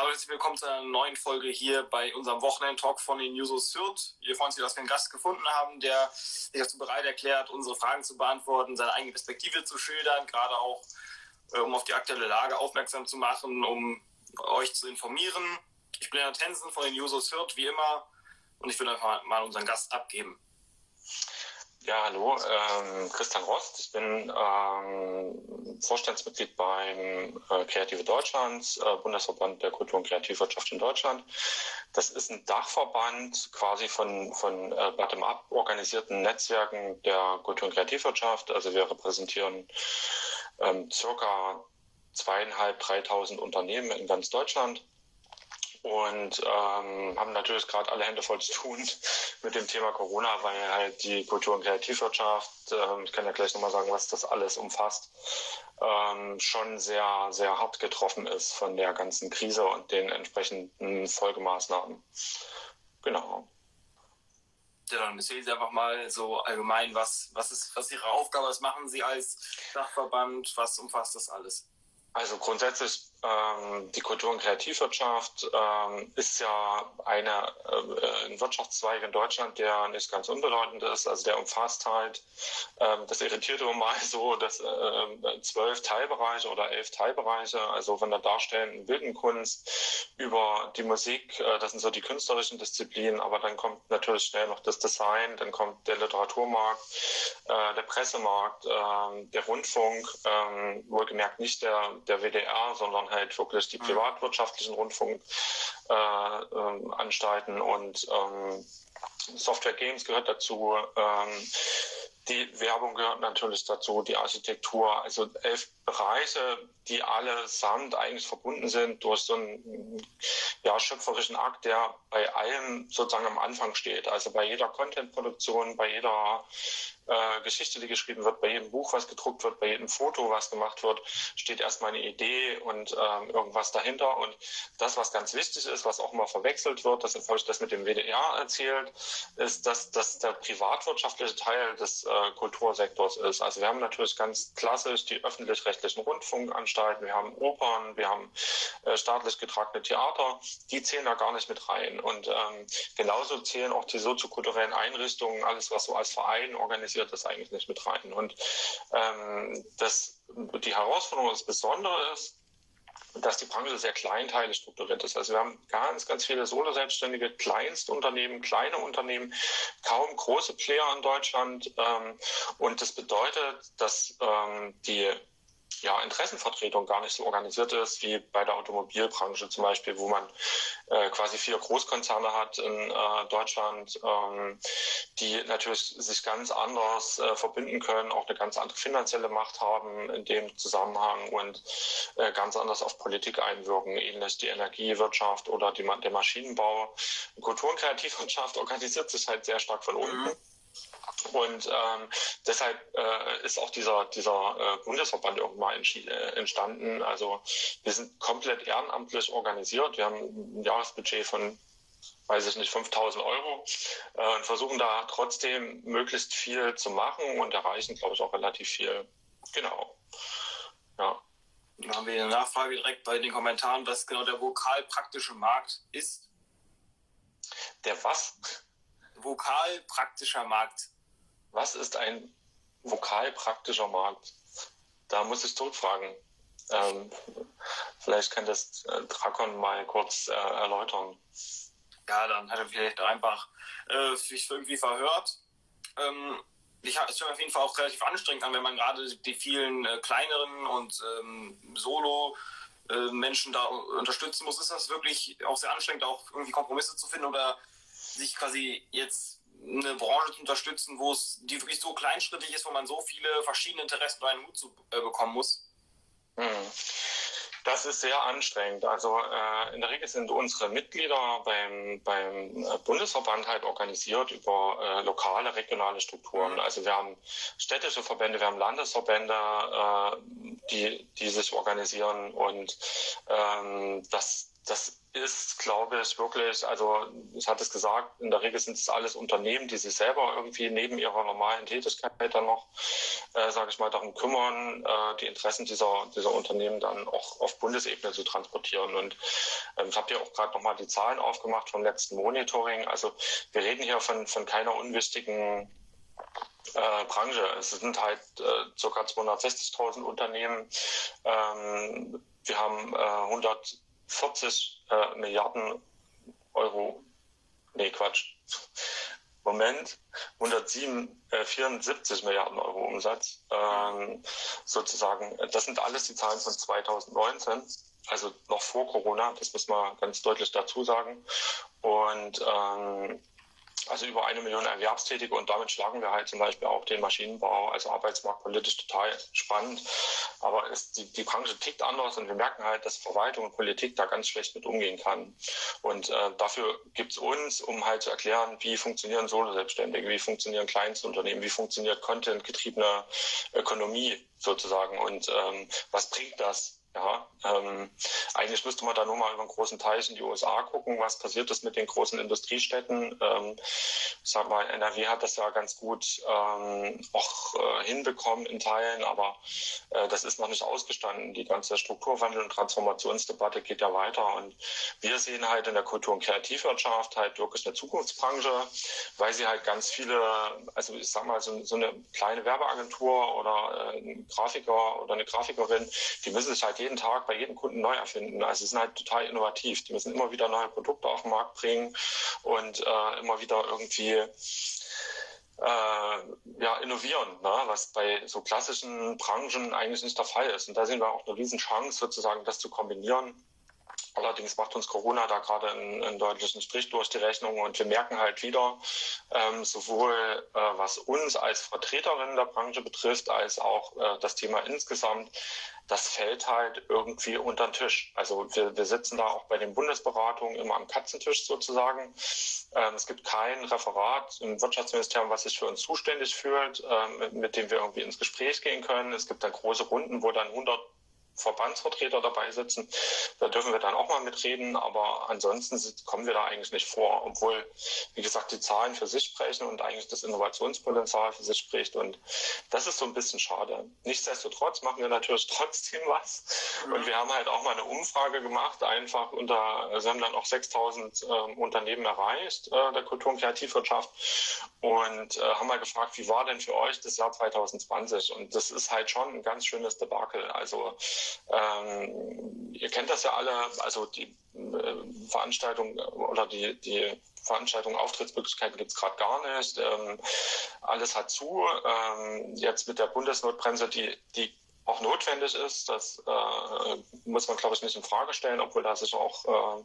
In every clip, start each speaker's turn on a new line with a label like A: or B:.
A: Hallo, herzlich willkommen zu einer neuen Folge hier bei unserem Wochenend-Talk von den Jusos Fürth. Wir freuen uns, dass wir einen Gast gefunden haben, der sich dazu bereit erklärt, unsere Fragen zu beantworten, seine eigene Perspektive zu schildern, gerade auch äh, um auf die aktuelle Lage aufmerksam zu machen, um euch zu informieren. Ich bin Lennart Tensen von den Jusos Fürth, wie immer, und ich würde einfach mal unseren Gast abgeben.
B: Ja, hallo, ähm, Christian Rost. Ich bin ähm, Vorstandsmitglied beim äh, Kreative Deutschland, äh, Bundesverband der Kultur- und Kreativwirtschaft in Deutschland. Das ist ein Dachverband quasi von, von äh, bottom-up organisierten Netzwerken der Kultur- und Kreativwirtschaft. Also wir repräsentieren ähm, circa zweieinhalb, dreitausend Unternehmen in ganz Deutschland und ähm, haben natürlich gerade alle Hände voll zu tun mit dem Thema Corona, weil halt die Kultur- und Kreativwirtschaft, ähm, ich kann ja gleich nochmal sagen, was das alles umfasst, ähm, schon sehr, sehr hart getroffen ist von der ganzen Krise und den entsprechenden Folgemaßnahmen. Genau.
A: Ja, dann erzählen Sie einfach mal so allgemein, was, was, ist, was ist Ihre Aufgabe, was machen Sie als Dachverband, was umfasst das alles?
B: Also grundsätzlich ähm, die Kultur- und Kreativwirtschaft ähm, ist ja eine, äh, ein Wirtschaftszweig in Deutschland, der nicht ganz unbedeutend ist. Also der umfasst halt, ähm, das irritiert immer mal so, dass äh, zwölf Teilbereiche oder elf Teilbereiche, also von der darstellenden Bildendkunst über die Musik, äh, das sind so die künstlerischen Disziplinen, aber dann kommt natürlich schnell noch das Design, dann kommt der Literaturmarkt, äh, der Pressemarkt, äh, der Rundfunk, äh, wohlgemerkt nicht der, der WDR, sondern halt wirklich die mhm. privatwirtschaftlichen Rundfunkanstalten äh, und ähm, Software Games gehört dazu. Ähm, die Werbung gehört natürlich dazu, die Architektur, also elf Bereiche, die allesamt eigentlich verbunden sind durch so einen ja, schöpferischen Akt, der bei allem sozusagen am Anfang steht. Also bei jeder Contentproduktion, bei jeder äh, Geschichte, die geschrieben wird, bei jedem Buch, was gedruckt wird, bei jedem Foto, was gemacht wird, steht erstmal eine Idee und ähm, irgendwas dahinter. Und das, was ganz wichtig ist, was auch immer verwechselt wird, das habe ich das mit dem WDR erzählt, ist, dass das der privatwirtschaftliche Teil des äh, Kultursektors ist. Also wir haben natürlich ganz klassisch die öffentlich-rechtlichen Rundfunkanstalten, wir haben Opern, wir haben äh, staatlich getragene Theater, die zählen da gar nicht mit rein. Und ähm, genauso zählen auch die soziokulturellen Einrichtungen, alles, was so als Verein organisiert zählt das eigentlich nicht mit rein. Und ähm, das, die Herausforderung, das Besondere ist, dass die Branche sehr kleinteilig strukturiert ist. Also wir haben ganz, ganz viele Solo-Selbstständige, Kleinstunternehmen, kleine Unternehmen, kaum große Player in Deutschland. Ähm, und das bedeutet, dass ähm, die ja, Interessenvertretung gar nicht so organisiert ist wie bei der Automobilbranche zum Beispiel, wo man äh, quasi vier Großkonzerne hat in äh, Deutschland, ähm, die natürlich sich ganz anders äh, verbinden können, auch eine ganz andere finanzielle Macht haben in dem Zusammenhang und äh, ganz anders auf Politik einwirken, ähnlich die Energiewirtschaft oder die, der Maschinenbau. Kultur- und Kreativwirtschaft organisiert sich halt sehr stark von unten. Mhm. Und ähm, deshalb äh, ist auch dieser, dieser äh, Bundesverband irgendwann äh, entstanden. Also wir sind komplett ehrenamtlich organisiert. Wir haben ein Jahresbudget von, weiß ich nicht, 5000 Euro äh, und versuchen da trotzdem möglichst viel zu machen und erreichen, glaube ich, auch relativ viel. Genau.
A: Ja. Dann haben wir eine Nachfrage direkt bei den Kommentaren, was genau der vokalpraktische Markt ist.
B: Der was?
A: Vokalpraktischer Markt.
B: Was ist ein vokalpraktischer Markt? Da muss ich zurückfragen. Ähm, vielleicht kann das äh, Drakon mal kurz äh, erläutern.
A: Ja, dann hat er vielleicht einfach äh, sich irgendwie verhört. Ähm, ich es hört auf jeden Fall auch relativ anstrengend an, wenn man gerade die vielen äh, kleineren und ähm, Solo äh, Menschen da unterstützen muss. Ist das wirklich auch sehr anstrengend, auch irgendwie Kompromisse zu finden oder sich quasi jetzt eine Branche zu unterstützen, wo es die wirklich so kleinschrittig ist, wo man so viele verschiedene Interessen unter einen Hut zu, äh, bekommen muss?
B: Hm. Das ist sehr anstrengend. Also äh, in der Regel sind unsere Mitglieder beim, beim äh, Bundesverband halt organisiert über äh, lokale, regionale Strukturen. Mhm. Also wir haben städtische Verbände, wir haben Landesverbände, äh, die, die sich organisieren und ähm, das, das ist, glaube ich, wirklich, also ich hatte es gesagt, in der Regel sind es alles Unternehmen, die sich selber irgendwie neben ihrer normalen Tätigkeit dann noch, äh, sage ich mal, darum kümmern, äh, die Interessen dieser, dieser Unternehmen dann auch auf Bundesebene zu transportieren. Und Ähm, ich habe dir auch gerade nochmal die Zahlen aufgemacht vom letzten Monitoring. Also wir reden hier von, von keiner unwichtigen äh, Branche. Es sind halt äh, ca. 260.000 Unternehmen. Ähm, wir haben äh, 140 äh, Milliarden Euro, nee Quatsch, Moment, 174 äh, Milliarden Euro Umsatz. Ähm, sozusagen, das sind alles die Zahlen von 2019, also noch vor Corona, das muss man ganz deutlich dazu sagen. Und ähm, also über eine Million Erwerbstätige und damit schlagen wir halt zum Beispiel auch den Maschinenbau als Arbeitsmarkt politisch total spannend. Aber es, die, die Branche tickt anders und wir merken halt, dass Verwaltung und Politik da ganz schlecht mit umgehen kann. Und äh, dafür gibt es uns, um halt zu erklären, wie funktionieren Solo-Selbstständige, wie funktionieren Kleinstunternehmen, wie funktioniert Content-getriebene Ökonomie sozusagen und ähm, was bringt das ja, ähm, eigentlich müsste man da nur mal über einen großen Teich in die USA gucken, was passiert ist mit den großen Industriestädten. Ähm, ich sag mal, NRW hat das ja ganz gut ähm, auch äh, hinbekommen in Teilen, aber äh, das ist noch nicht ausgestanden. Die ganze Strukturwandel- und Transformationsdebatte geht ja weiter und wir sehen halt in der Kultur- und Kreativwirtschaft halt wirklich eine Zukunftsbranche, weil sie halt ganz viele, also ich sag mal, so, so eine kleine Werbeagentur oder äh, ein Grafiker oder eine Grafikerin, die müssen sich halt jeden Tag bei jedem Kunden neu erfinden. Also sie sind halt total innovativ. Die müssen immer wieder neue Produkte auf den Markt bringen und äh, immer wieder irgendwie äh, ja, innovieren, ne? was bei so klassischen Branchen eigentlich nicht der Fall ist. Und da sehen wir auch eine Riesenchance, sozusagen das zu kombinieren. Allerdings macht uns Corona da gerade einen, einen, deutlichen Strich durch die Rechnung und wir merken halt wieder, ähm, sowohl äh, was uns als Vertreterin der Branche betrifft, als auch äh, das Thema insgesamt, das fällt halt irgendwie unter den Tisch. Also wir, wir sitzen da auch bei den Bundesberatungen immer am Katzentisch sozusagen. Ähm, es gibt kein Referat im Wirtschaftsministerium, was sich für uns zuständig fühlt, ähm, mit, mit dem wir irgendwie ins Gespräch gehen können. Es gibt dann große Runden, wo dann 100 Verbandsvertreter dabei sitzen. Da dürfen wir dann auch mal mitreden, aber ansonsten kommen wir da eigentlich nicht vor, obwohl, wie gesagt, die Zahlen für sich sprechen und eigentlich das Innovationspotenzial für sich spricht. Und das ist so ein bisschen schade. Nichtsdestotrotz machen wir natürlich trotzdem was. Und wir haben halt auch mal eine Umfrage gemacht, einfach unter, also wir haben dann auch 6000 äh, Unternehmen erreicht, äh, der Kultur- und Kreativwirtschaft, und äh, haben mal gefragt, wie war denn für euch das Jahr 2020? Und das ist halt schon ein ganz schönes Debakel. Also ähm, ihr kennt das ja alle, also die äh, Veranstaltung oder die, die Veranstaltung Auftrittsmöglichkeiten gibt es gerade gar nicht. Ähm, alles hat zu. Ähm, jetzt mit der Bundesnotbremse, die, die auch notwendig ist, das äh, muss man, glaube ich, nicht in Frage stellen, obwohl da sich auch äh,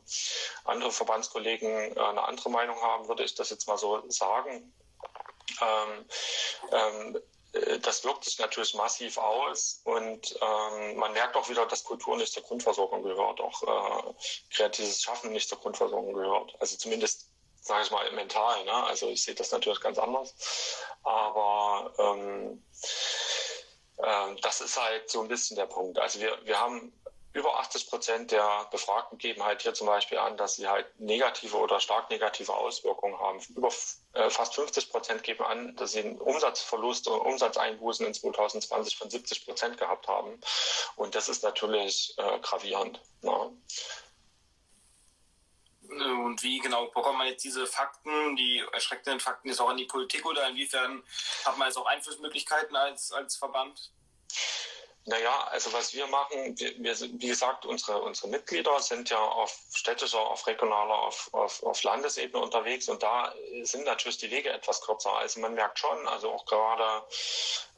B: andere Verbandskollegen äh, eine andere Meinung haben, würde ich das jetzt mal so sagen. Ähm, ähm, äh, das wirkt sich natürlich massiv aus und ähm, man merkt auch wieder, dass Kultur nicht zur Grundversorgung gehört, auch äh, kreatives Schaffen nicht zur Grundversorgung gehört. Also zumindest, sage ich mal, mental. Ne? Also ich sehe das natürlich ganz anders. Aber ähm, äh, das ist halt so ein bisschen der Punkt. Also wir, wir haben über 80 Prozent der Befragten geben halt hier zum Beispiel an, dass sie halt negative oder stark negative Auswirkungen haben. Über äh, fast 50 Prozent geben an, dass sie einen Umsatzverlust und Umsatzeinbußen in 2020 von 70 Prozent gehabt haben. Und das ist natürlich äh, gravierend. Ne?
A: Und wie genau bekommt man jetzt diese Fakten, die erschreckenden Fakten jetzt auch an die Politik oder inwiefern hat man jetzt auch Einflussmöglichkeiten als, als Verband?
B: Naja, also was wir machen, wir, wir wie gesagt, unsere, unsere Mitglieder sind ja auf städtischer, auf regionaler, auf, auf, auf Landesebene unterwegs und da sind natürlich die Wege etwas kürzer. Also man merkt schon, also auch gerade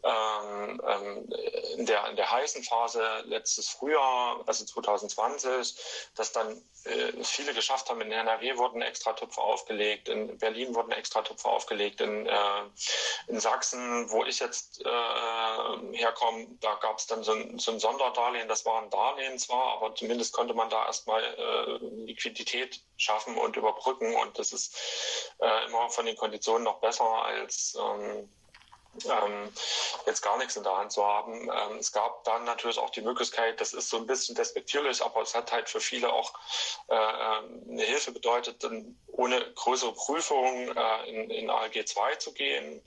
B: ähm, ähm, in, der, in der heißen Phase letztes Frühjahr, also 2020, dass dann äh, viele geschafft haben. In NRW wurden extra Töpfe aufgelegt, in Berlin wurden extra Töpfe aufgelegt, in, äh, in Sachsen, wo ich jetzt äh, herkomme, da gab es dann so ein, so ein, Sonderdarlehen. Das war ein Darlehen zwar, aber zumindest konnte man da erstmal äh, Liquidität schaffen und überbrücken und das ist äh, immer von den Konditionen noch besser als ähm, ähm, jetzt gar nichts in der Hand zu haben. Ähm, es gab dann natürlich auch die Möglichkeit, das ist so ein bisschen despektierlich, aber es hat halt für viele auch äh, eine Hilfe bedeutet, ohne größere Prüfung äh, in, in ALG 2 zu gehen.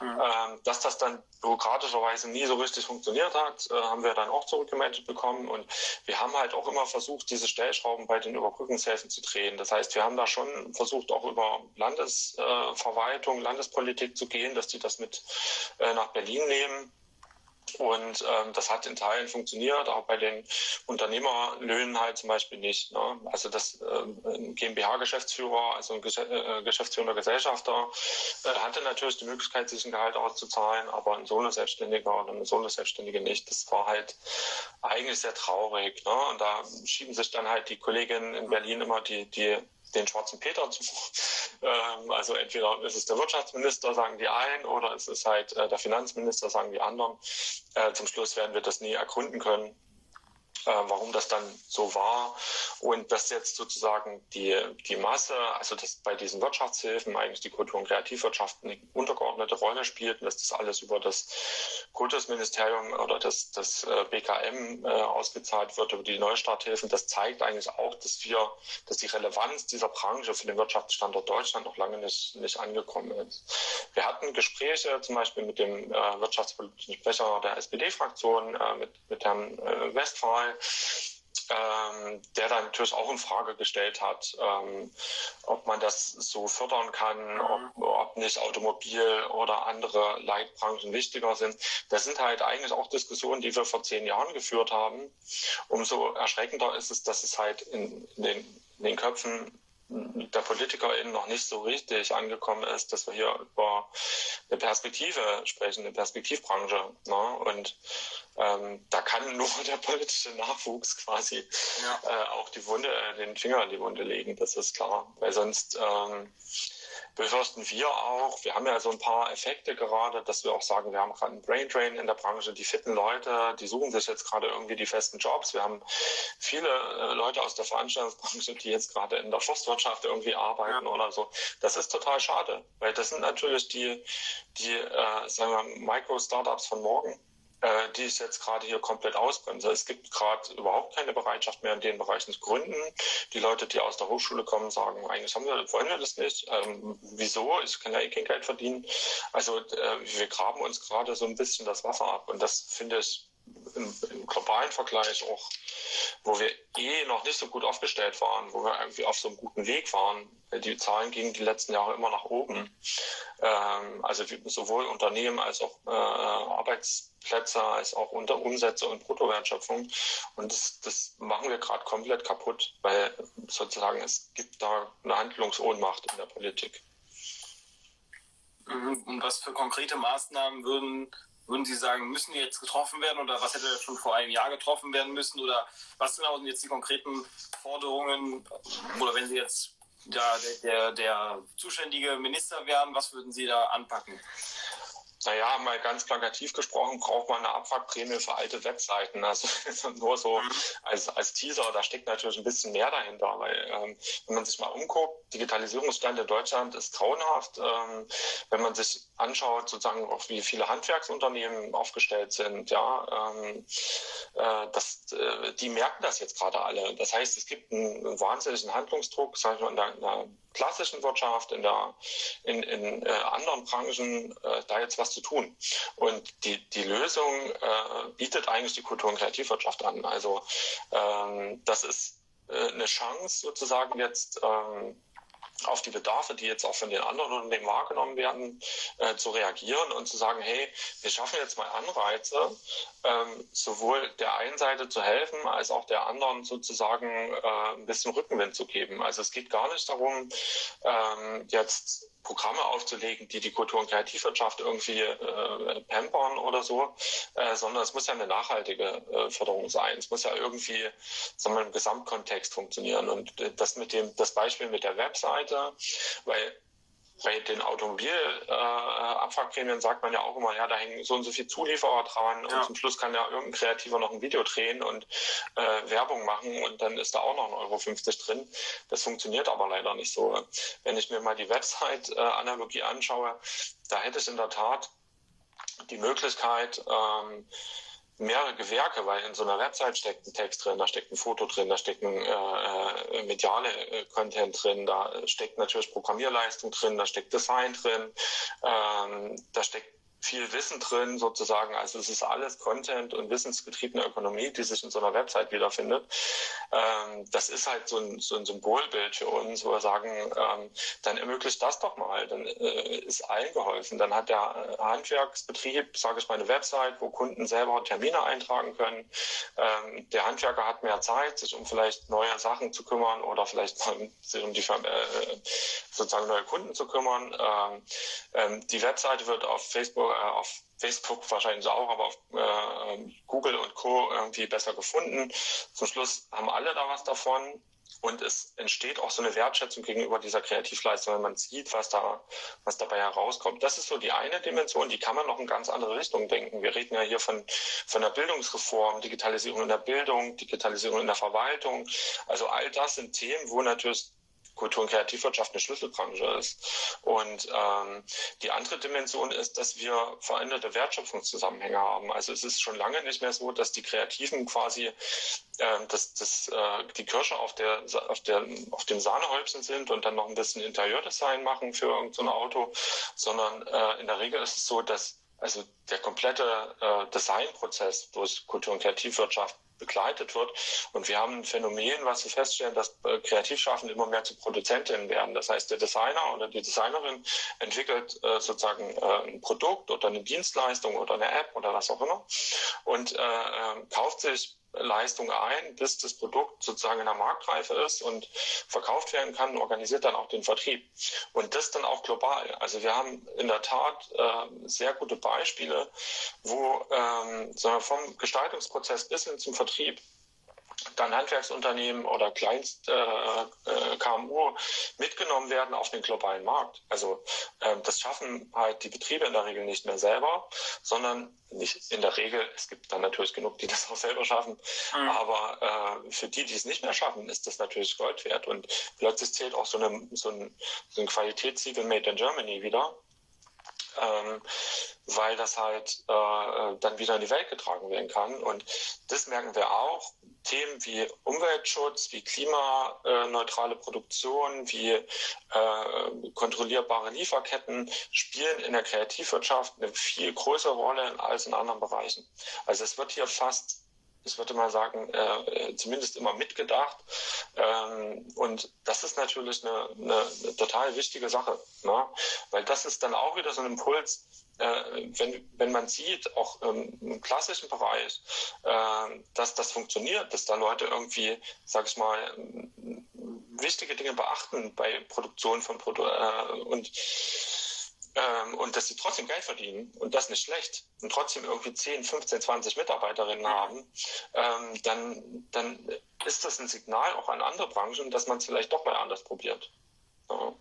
B: Mhm. Ähm, dass das dann bürokratischerweise nie so richtig funktioniert hat, äh, haben wir dann auch zurückgemeldet bekommen. Und wir haben halt auch immer versucht, diese Stellschrauben bei den Überbrückungshilfen zu drehen. Das heißt, wir haben da schon versucht, auch über Landesverwaltung, Landespolitik zu gehen, dass die das mit äh, nach Berlin nehmen. Und ähm, das hat in Teilen funktioniert, auch bei den Unternehmerlöhnen halt zum Beispiel nicht. Ne? Also das äh, ein GmbH-Geschäftsführer, also ein Gesch äh, geschäftsführender Gesellschafter, äh, hatte natürlich die Möglichkeit, sich ein Gehalt auszuzahlen, aber ein Solo-Selbstständiger oder eine Solo-Selbstständige nicht. Das war halt eigentlich sehr traurig. Ne? Und da schieben sich dann halt die Kolleginnen in Berlin immer die, die den schwarzen Peter zu. Ähm, also entweder ist es der Wirtschaftsminister, sagen die einen, oder es ist halt äh, der Finanzminister, sagen die anderen. Äh, zum Schluss werden wir das nie ergründen können. Äh, warum das dann so war und dass jetzt sozusagen die, die Masse, also dass bei diesen Wirtschaftshilfen eigentlich die Kultur- und Kreativwirtschaft eine untergeordnete Rolle spielt und dass das alles über das Kultusministerium oder das, das äh, BKM äh, ausgezahlt wird, über die Neustarthilfen, das zeigt eigentlich auch, dass wir, dass die Relevanz dieser Branche für den Wirtschaftsstandort Deutschland noch lange nicht, nicht angekommen ist. Wir hatten Gespräche zum Beispiel mit dem äh, wirtschaftspolitischen Sprecher der SPD-Fraktion, äh, mit, mit Herrn äh, Westphal, ähm, der dann natürlich auch in Frage gestellt hat, ähm, ob man das so fördern kann, ob, ob, nicht Automobil oder andere Leitbranchen wichtiger sind. Das sind halt eigentlich auch Diskussionen, die wir vor zehn Jahren geführt haben. Umso erschreckender ist es, dass es halt in, in, den, in den Köpfen der PolitikerInnen noch nicht so richtig angekommen ist, dass wir hier über eine Perspektive sprechen, eine Perspektivbranche. Ne? Und ähm, da kann nur der politische Nachwuchs quasi ja. äh, auch die Wunde, äh, den Finger in die Wunde legen, das ist klar. Weil sonst ähm, befürchten wir auch, wir haben ja so ein paar Effekte gerade, dass wir auch sagen, wir haben gerade einen Brain Drain in der Branche, die fitten Leute, die suchen sich jetzt gerade irgendwie die festen Jobs. Wir haben viele äh, Leute aus der Veranstaltungsbranche, die jetzt gerade in der Forstwirtschaft irgendwie arbeiten ja. oder so. Das ist total schade, weil das sind natürlich die, die äh, sagen wir, Micro-Startups von morgen äh, die ist jetzt gerade hier komplett ausbremse. Es gibt gerade überhaupt keine Bereitschaft mehr in den Bereichen zu gründen. Die Leute, die aus der Hochschule kommen, sagen, eigentlich haben wir, wollen wir das nicht. Ähm, wieso? Ich kann ja eh kein Geld verdienen. Also äh, wir graben uns gerade so ein bisschen das Wasser ab. Und das finde ich im, im, globalen Vergleich auch, wo wir eh noch nicht so gut aufgestellt waren, wo wir irgendwie auf so einem guten Weg waren. Die Zahlen gingen die letzten Jahre immer nach oben. Ähm, also sowohl Unternehmen als auch äh, Arbeitsplätze, als auch unter Umsätze und Bruttowertschöpfung. Und das, das machen wir gerade komplett kaputt, weil sozusagen es gibt da eine Handlungsohnmacht in der Politik.
A: Mhm. Und was für konkrete Maßnahmen würden würden Sie sagen, müssen die jetzt getroffen werden oder was hätte schon vor einem Jahr getroffen werden müssen oder was genau sind jetzt die konkreten Forderungen oder wenn Sie jetzt der, der, der zuständige Minister wären, was würden Sie da anpacken?
B: Naja, mal ganz plakativ gesprochen, braucht man eine Abwrackprämie für alte Webseiten. Also nur so mhm. als, als Teaser, da steckt natürlich ein bisschen mehr dahinter. Weil ähm, wenn man sich mal umguckt, Digitalisierungsstand in Deutschland ist grauenhaft. Ähm, wenn man sich anschaut, sozusagen auch wie viele Handwerksunternehmen aufgestellt sind, ja, ähm, äh, das, äh, die merken das jetzt gerade alle. Das heißt, es gibt einen, einen wahnsinnigen Handlungsdruck, sag ich mal, in der, in der klassischen Wirtschaft, in, der, in, in äh, anderen Branchen, äh, da jetzt was zu tun. Und die, die Lösung äh, bietet eigentlich die Kultur- und Kreativwirtschaft an. Also ähm, das ist äh, eine Chance sozusagen jetzt. Ähm, auf die Bedarfe, die jetzt auch von den anderen Unternehmen wahrgenommen werden, äh, zu reagieren und zu sagen, hey, wir schaffen jetzt mal Anreize, ähm, sowohl der einen Seite zu helfen, als auch der anderen sozusagen äh, ein bisschen Rückenwind zu geben. Also es geht gar nicht darum, ähm, jetzt Programme aufzulegen, die die Kultur- und Kreativwirtschaft irgendwie äh, pampern oder so, äh, sondern es muss ja eine nachhaltige äh, Förderung sein. Es muss ja irgendwie sagen wir, im Gesamtkontext funktionieren. Und äh, das mit dem, das Beispiel mit der Webseite, weil bei den Automobilabwrackprämien äh, sagt man ja auch immer, ja, da hängen so und so viele Zulieferer dran ja. und zum Schluss kann ja irgendein Kreativer noch ein Video drehen und äh, Werbung machen und dann ist da auch noch ein Euro 50 drin. Das funktioniert aber leider nicht so. Wenn ich mir mal die Website-Analogie anschaue, da hätte es in der Tat die Möglichkeit, ähm, mehrere Gewerke, weil in so einer Website steckt ein Text drin, da steckt ein Foto drin, da steckt ein äh, äh mediale äh, Content drin, da steckt natürlich Programmierleistung drin, da steckt Design drin, ähm, da steckt viel Wissen drin sozusagen. Also es ist alles Content und wissensgetriebene Ökonomie, die sich in so einer Website wiederfindet. Ähm, das ist halt so ein, so ein, Symbolbild für uns, wo wir sagen, ähm, dann ermöglicht das doch mal, dann äh, ist allen geholfen. Dann hat der Handwerksbetrieb, sage ich mal, eine Website, wo Kunden selber Termine eintragen können. Ähm, der Handwerker hat mehr Zeit, sich um vielleicht neue Sachen zu kümmern oder vielleicht sich um die äh, sozusagen neue Kunden zu kümmern. Ähm, ähm, die Webseite wird auf Facebook auf Facebook wahrscheinlich auch, aber auf äh, Google und Co. irgendwie besser gefunden. Zum Schluss haben alle da was davon. Und es entsteht auch so eine Wertschätzung gegenüber dieser Kreativleistung, wenn man sieht, was da, was dabei herauskommt. Das ist so die eine Dimension, die kann man noch in ganz andere Richtungen denken. Wir reden ja hier von, von der Bildungsreform, Digitalisierung in der Bildung, Digitalisierung in der Verwaltung. Also all das sind Themen, wo natürlich Kultur- und Kreativwirtschaft eine Schlüsselbranche ist. Und ähm, die andere Dimension ist, dass wir veränderte Wertschöpfungszusammenhänge haben. Also es ist schon lange nicht mehr so, dass die Kreativen quasi äh, dass, dass, äh, die Kirsche auf, der, auf, der, auf dem Sahnehäubchen sind und dann noch ein bisschen Interieurdesign machen für irgendein Auto, sondern äh, in der Regel ist es so, dass also der komplette äh, Designprozess durch Kultur- und Kreativwirtschaft begleitet wird. Und wir haben ein Phänomen, was wir feststellen, dass äh, Kreativschaffende immer mehr zu Produzentinnen werden. Das heißt, der Designer oder die Designerin entwickelt äh, sozusagen äh, ein Produkt oder eine Dienstleistung oder eine App oder was auch immer und äh, äh kauft sich Leistung ein, bis das Produkt sozusagen in der Marktreife ist und verkauft werden kann, organisiert dann auch den Vertrieb. Und das dann auch global. Also wir haben in der Tat äh, sehr gute Beispiele, wo ähm, vom Gestaltungsprozess bis hin zum Vertrieb dann Handwerksunternehmen oder Kleinst äh, äh KMU mitgenommen werden auf den globalen Markt. Also äh, das schaffen halt die Betriebe in der Regel nicht mehr selber, sondern nicht in der Regel, es gibt dann natürlich genug, die das auch selber schaffen, mhm. aber äh, für die, die es nicht mehr schaffen, ist das natürlich Gold wert und plötzlich zählt auch so, eine, so ein, so ein Qualitätssiegel Made in Germany wieder. Ähm, weil das halt äh, dann wieder in die Welt getragen werden kann. Und das merken wir auch. Themen wie Umweltschutz, wie klimaneutrale Produktion, wie äh, kontrollierbare Lieferketten spielen in der Kreativwirtschaft eine viel größere Rolle als in anderen Bereichen. Also es wird hier fast ich würde mal sagen, äh, zumindest immer mitgedacht. Ähm, und das ist natürlich eine, eine, total wichtige Sache, ne? weil das ist dann auch wieder so ein Impuls, äh, wenn, wenn man sieht, auch im klassischen Bereich, äh, dass das funktioniert, dass da Leute irgendwie, sag ich mal, wichtige Dinge beachten bei Produktion von Produkten äh, und ähm, und dass sie trotzdem Geld verdienen und das nicht schlecht und trotzdem irgendwie 10, 15, 20 Mitarbeiterinnen haben, ähm, dann, dann ist das ein Signal auch an andere Branchen, dass man es vielleicht doch mal anders probiert. Ja.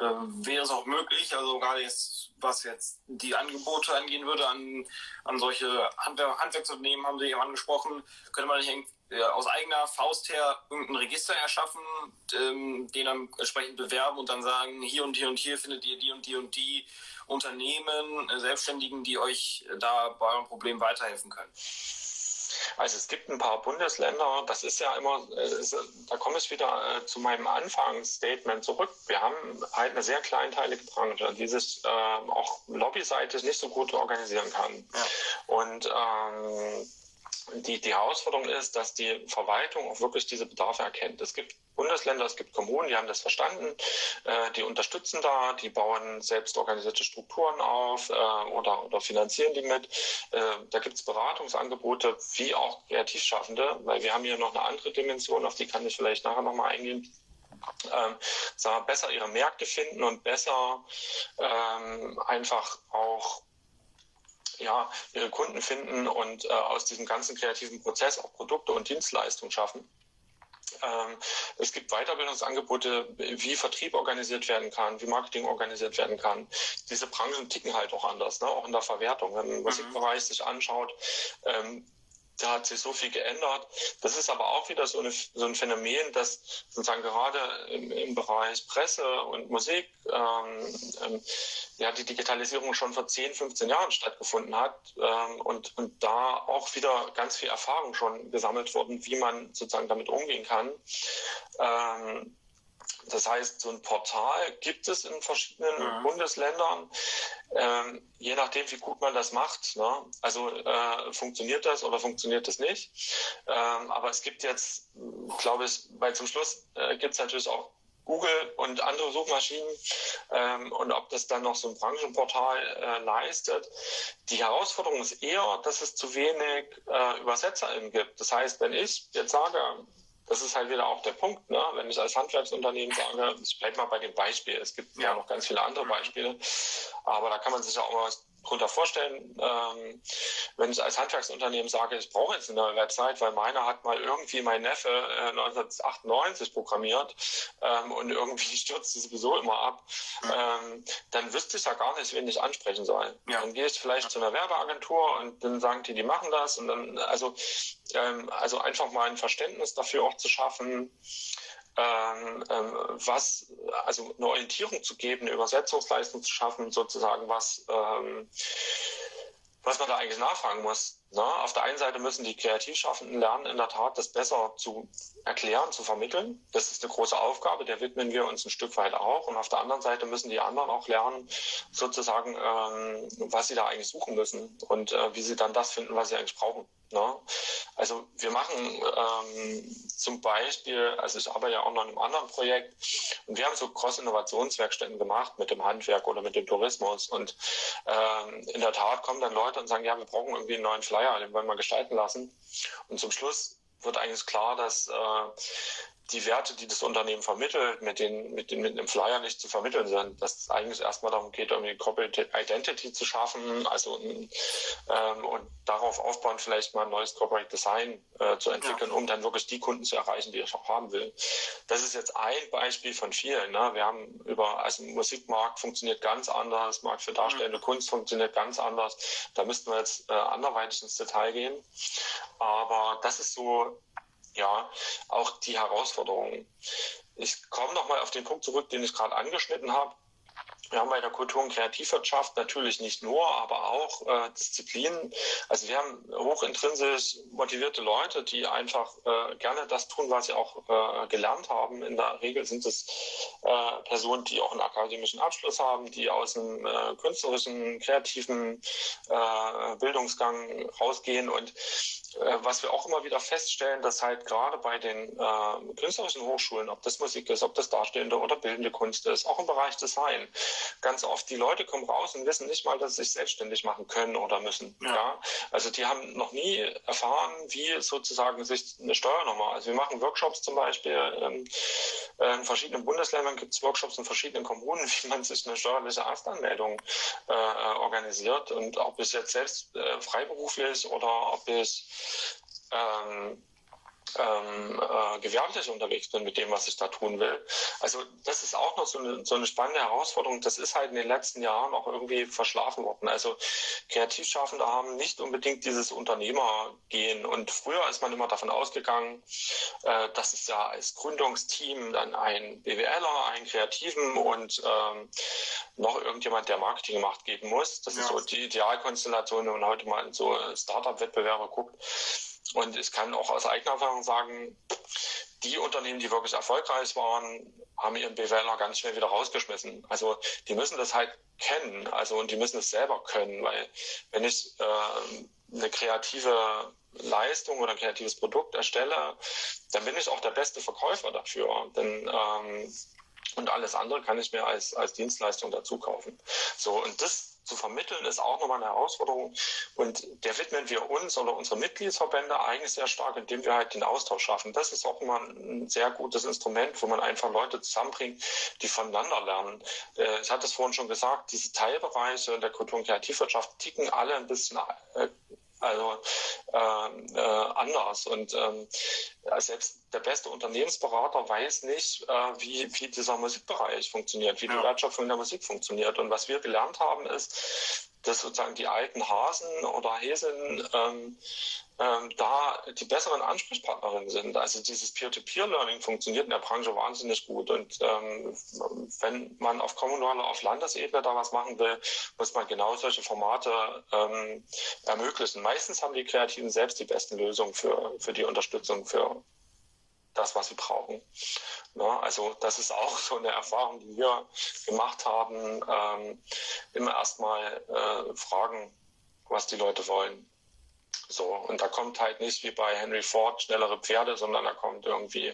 A: Ähm, wäre es auch möglich, also gerade jetzt, was jetzt die Angebote angehen würde an, an solche Hand Handwerksunternehmen, haben Sie eben angesprochen, könnte man nicht äh, aus eigener Faust her irgendein Register erschaffen, ähm, den dann entsprechend bewerben und dann sagen, hier und hier und hier findet ihr die und die und die Unternehmen, äh, Selbstständigen, die euch da bei eurem Problem weiterhelfen können.
B: Also es gibt ein paar Bundesländer, das ist ja immer, äh, da komme ich wieder äh, zu meinem Anfangsstatement zurück. Wir haben halt eine sehr kleinteilige Branche, die sich äh, auch lobbyseitig nicht so gut organisieren kann. Ja. Und ähm, die, die Herausforderung ist, dass die Verwaltung auch wirklich diese Bedarfe erkennt. Es gibt Bundesländer, es gibt Kommunen, die haben das verstanden, äh, die unterstützen da, die bauen selbst organisierte Strukturen auf äh, oder, oder finanzieren die mit. Äh, da gibt es Beratungsangebote wie auch Kreativschaffende, weil wir haben hier noch eine andere Dimension, auf die kann ich vielleicht nachher nochmal eingehen. Ähm, besser ihre Märkte finden und besser ähm, einfach auch ja, ihre Kunden finden und äh, aus diesem ganzen kreativen Prozess auch Produkte und Dienstleistungen schaffen. Ähm, es gibt Weiterbildungsangebote, wie Vertrieb organisiert werden kann, wie Marketing organisiert werden kann. Diese Branchen ticken halt auch anders, ne? auch in der Verwertung. Wenn man im mhm. Musikbereich sich anschaut, ähm, da hat sich so viel geändert. Das ist aber auch wieder so, eine, so ein Phänomen, dass sozusagen gerade im, im Bereich Presse und Musik ähm, ähm, ja, die Digitalisierung schon vor 10, 15 Jahren stattgefunden hat ähm, und, und da auch wieder ganz viel Erfahrung schon gesammelt wurden, wie man sozusagen damit umgehen kann. Ähm, das heißt, so ein Portal gibt es in verschiedenen mhm. Bundesländern, ähm, je nachdem, wie gut man das macht. Ne? Also äh, funktioniert das oder funktioniert das nicht. Ähm, aber es gibt jetzt, glaube ich, weil zum Schluss äh, gibt es natürlich auch Google und andere Suchmaschinen ähm, und ob das dann noch so ein Branchenportal äh, leistet. Die Herausforderung ist eher, dass es zu wenig äh, UbersetzerInnen gibt. Das heißt, wenn ich jetzt sage, das ist halt wieder auch der Punkt, ne? wenn ich als Handwerksunternehmen sage, ich bleibe mal bei dem Beispiel, es gibt ja. noch ganz viele andere Beispiele, aber da kann man sich ja auch mal was drunter vorstellen, ähm, wenn ich als Handwerksunternehmen sage, ich brauche jetzt eine neue Website, weil meine hat mal irgendwie mein Neffe äh, 1998 programmiert ähm, und irgendwie stürzt sie sowieso immer ab, ähm, dann wüsste ich ja gar nicht, wen ich ansprechen soll. Ja. Dann gehe ich vielleicht zu einer Werbeagentur und dann sagen die, die machen das und dann, also, ähm, also einfach mal ein Verständnis dafür auch zu schaffen, ähm, ähm, was, also eine Orientierung zu geben, eine Übersetzungsleistung zu schaffen, sozusagen, was, ähm, was man da eigentlich nachfragen muss. Na, auf der einen Seite müssen die Kreativschaffenden lernen, in der Tat das besser zu erklären, zu vermitteln. Das ist eine große Aufgabe, der widmen wir uns ein Stück weit auch. Und auf der anderen Seite müssen die anderen auch lernen, sozusagen, ähm, was sie da eigentlich suchen müssen und äh, wie sie dann das finden, was sie eigentlich brauchen. Ne? Also wir machen ähm, zum Beispiel, also ich arbeite ja auch noch in einem anderen Projekt und wir haben so Cross-Innovationswerkstätten gemacht mit dem Handwerk oder mit dem Tourismus und ähm, in der Tat kommen dann Leute und sagen, ja, wir brauchen irgendwie einen neuen Flyer, den wollen wir gestalten lassen. Und zum Schluss wird eigentlich klar, dass äh, die Werte, die das Unternehmen vermittelt, mit, den, mit, den, mit einem Flyer nicht zu vermitteln sind. Dass es eigentlich erstmal darum geht, irgendwie Corporate Identity zu schaffen, also ähm, und darauf aufbauen, vielleicht mal ein neues Corporate Design äh, zu entwickeln, ja. um dann wirklich die Kunden zu erreichen, die ich auch haben will. Das ist jetzt ein Beispiel von vielen. Ne? Wir haben über, also Musikmarkt funktioniert ganz anders, Markt für darstellende mhm. Kunst funktioniert ganz anders. Da müssten wir jetzt äh, anderweitig ins Detail gehen. Aber das ist so ja, auch die Herausforderungen. Ich komme nochmal auf den Punkt zurück, den ich gerade angeschnitten habe. Wir haben bei der Kultur- und Kreativwirtschaft natürlich nicht nur, aber auch äh, Disziplinen. Also wir haben hochintrinsisch motivierte Leute, die einfach äh, gerne das tun, was sie auch äh, gelernt haben. In der Regel sind es äh, Personen, die auch einen akademischen Abschluss haben, die aus einem äh, künstlerischen, kreativen äh, Bildungsgang rausgehen und äh, was wir auch immer wieder feststellen, dass halt gerade bei den äh, künstlerischen Hochschulen, ob das Musik ist, ob das darstellende oder bildende Kunst ist, auch im Bereich Design, ganz oft die Leute kommen raus und wissen nicht mal, dass sie sich selbstständig machen können oder müssen. Ja. ja? Also die haben noch nie erfahren, wie sozusagen sich eine Steuernummer, also wir machen Workshops zum Beispiel, ähm, in verschiedenen Bundesländern gibt es Workshops in verschiedenen Kommunen, wie man sich eine steuerliche Erstanmeldung äh, organisiert und ob es jetzt selbst äh, freiberuflich oder ob es ähm, ähm, äh, gewerblich unterwegs bin mit dem, was ich da tun will. Also das ist auch noch so eine, so eine spannende Herausforderung. Das ist halt in den letzten Jahren auch irgendwie verschlafen worden. Also Kreativschaffende haben nicht unbedingt dieses Unternehmergehen. Und früher ist man immer davon ausgegangen, äh, dass es ja als Gründungsteam dann ein BWLer, einen Kreativen und ähm, noch irgendjemand, der Marketing macht, geben muss. Das ja. ist so die Idealkonstellation, wenn man heute mal in so Startup-Wettbewerbe guckt. Und ich kann auch aus eigener Erfahrung sagen, die Unternehmen, die wirklich erfolgreich waren, haben ihren BWLer ganz schnell wieder rausgeschmissen. Also die müssen das halt kennen, also und die müssen es selber können, weil wenn ich äh, eine kreative Leistung oder ein kreatives Produkt erstelle, dann bin ich auch der beste Verkäufer dafür. Denn ähm, und alles andere kann ich mir als, als Dienstleistung dazu kaufen. So, und das zu vermitteln, ist auch nochmal eine Herausforderung. Und der widmen wir uns oder unsere Mitgliedsverbände eigentlich sehr stark, indem wir halt den Austausch schaffen. Das ist auch immer ein sehr gutes Instrument, wo man einfach Leute zusammenbringt, die voneinander lernen. Äh, ich hatte es vorhin schon gesagt, diese Teilbereiche der Kultur- und Kreativwirtschaft ticken alle ein bisschen äh, also äh, äh, anders. Und ähm, selbst der beste Unternehmensberater weiß nicht, äh, wie, wie dieser Musikbereich funktioniert, wie ja. die Wertschöpfung der Musik funktioniert. Und was wir gelernt haben, ist, dass sozusagen die alten Hasen oder Häsen ähm, ähm, da die besseren Ansprechpartnerinnen sind. Also dieses Peer-to-Peer-Learning funktioniert in der Branche wahnsinnig gut. Und ähm, wenn man auf kommunaler, auf Landesebene da was machen will, muss man genau solche Formate ähm, ermöglichen. Meistens haben die Kreativen selbst die besten Lösungen für, für die Unterstützung, für das, was sie brauchen. Ja, also das ist auch so eine Erfahrung, die wir gemacht haben. Ähm, immer erstmal äh, fragen, was die Leute wollen. So, und da kommt halt nicht wie bei Henry Ford schnellere Pferde, sondern da kommt irgendwie,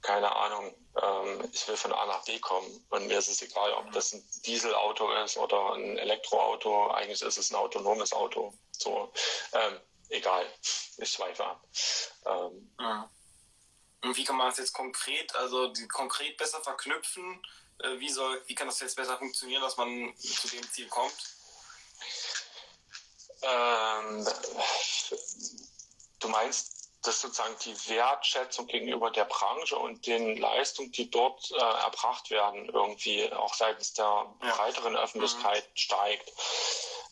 B: keine Ahnung, ähm, ich will von A nach B kommen. Und mir ist es egal, ob das ein Dieselauto ist oder ein Elektroauto. Eigentlich ist es ein autonomes Auto. So, ähm, egal, ich schweife ab. Ähm,
A: ja. Und wie kann man das jetzt konkret, also konkret besser verknüpfen? Äh, wie, soll, wie kann das jetzt besser funktionieren, dass man zu dem Ziel kommt?
B: Ähm, du meinst, dass sozusagen die Wertschätzung gegenüber der Branche und den Leistungen, die dort äh, erbracht werden, irgendwie auch seitens der breiteren Öffentlichkeit mhm. steigt.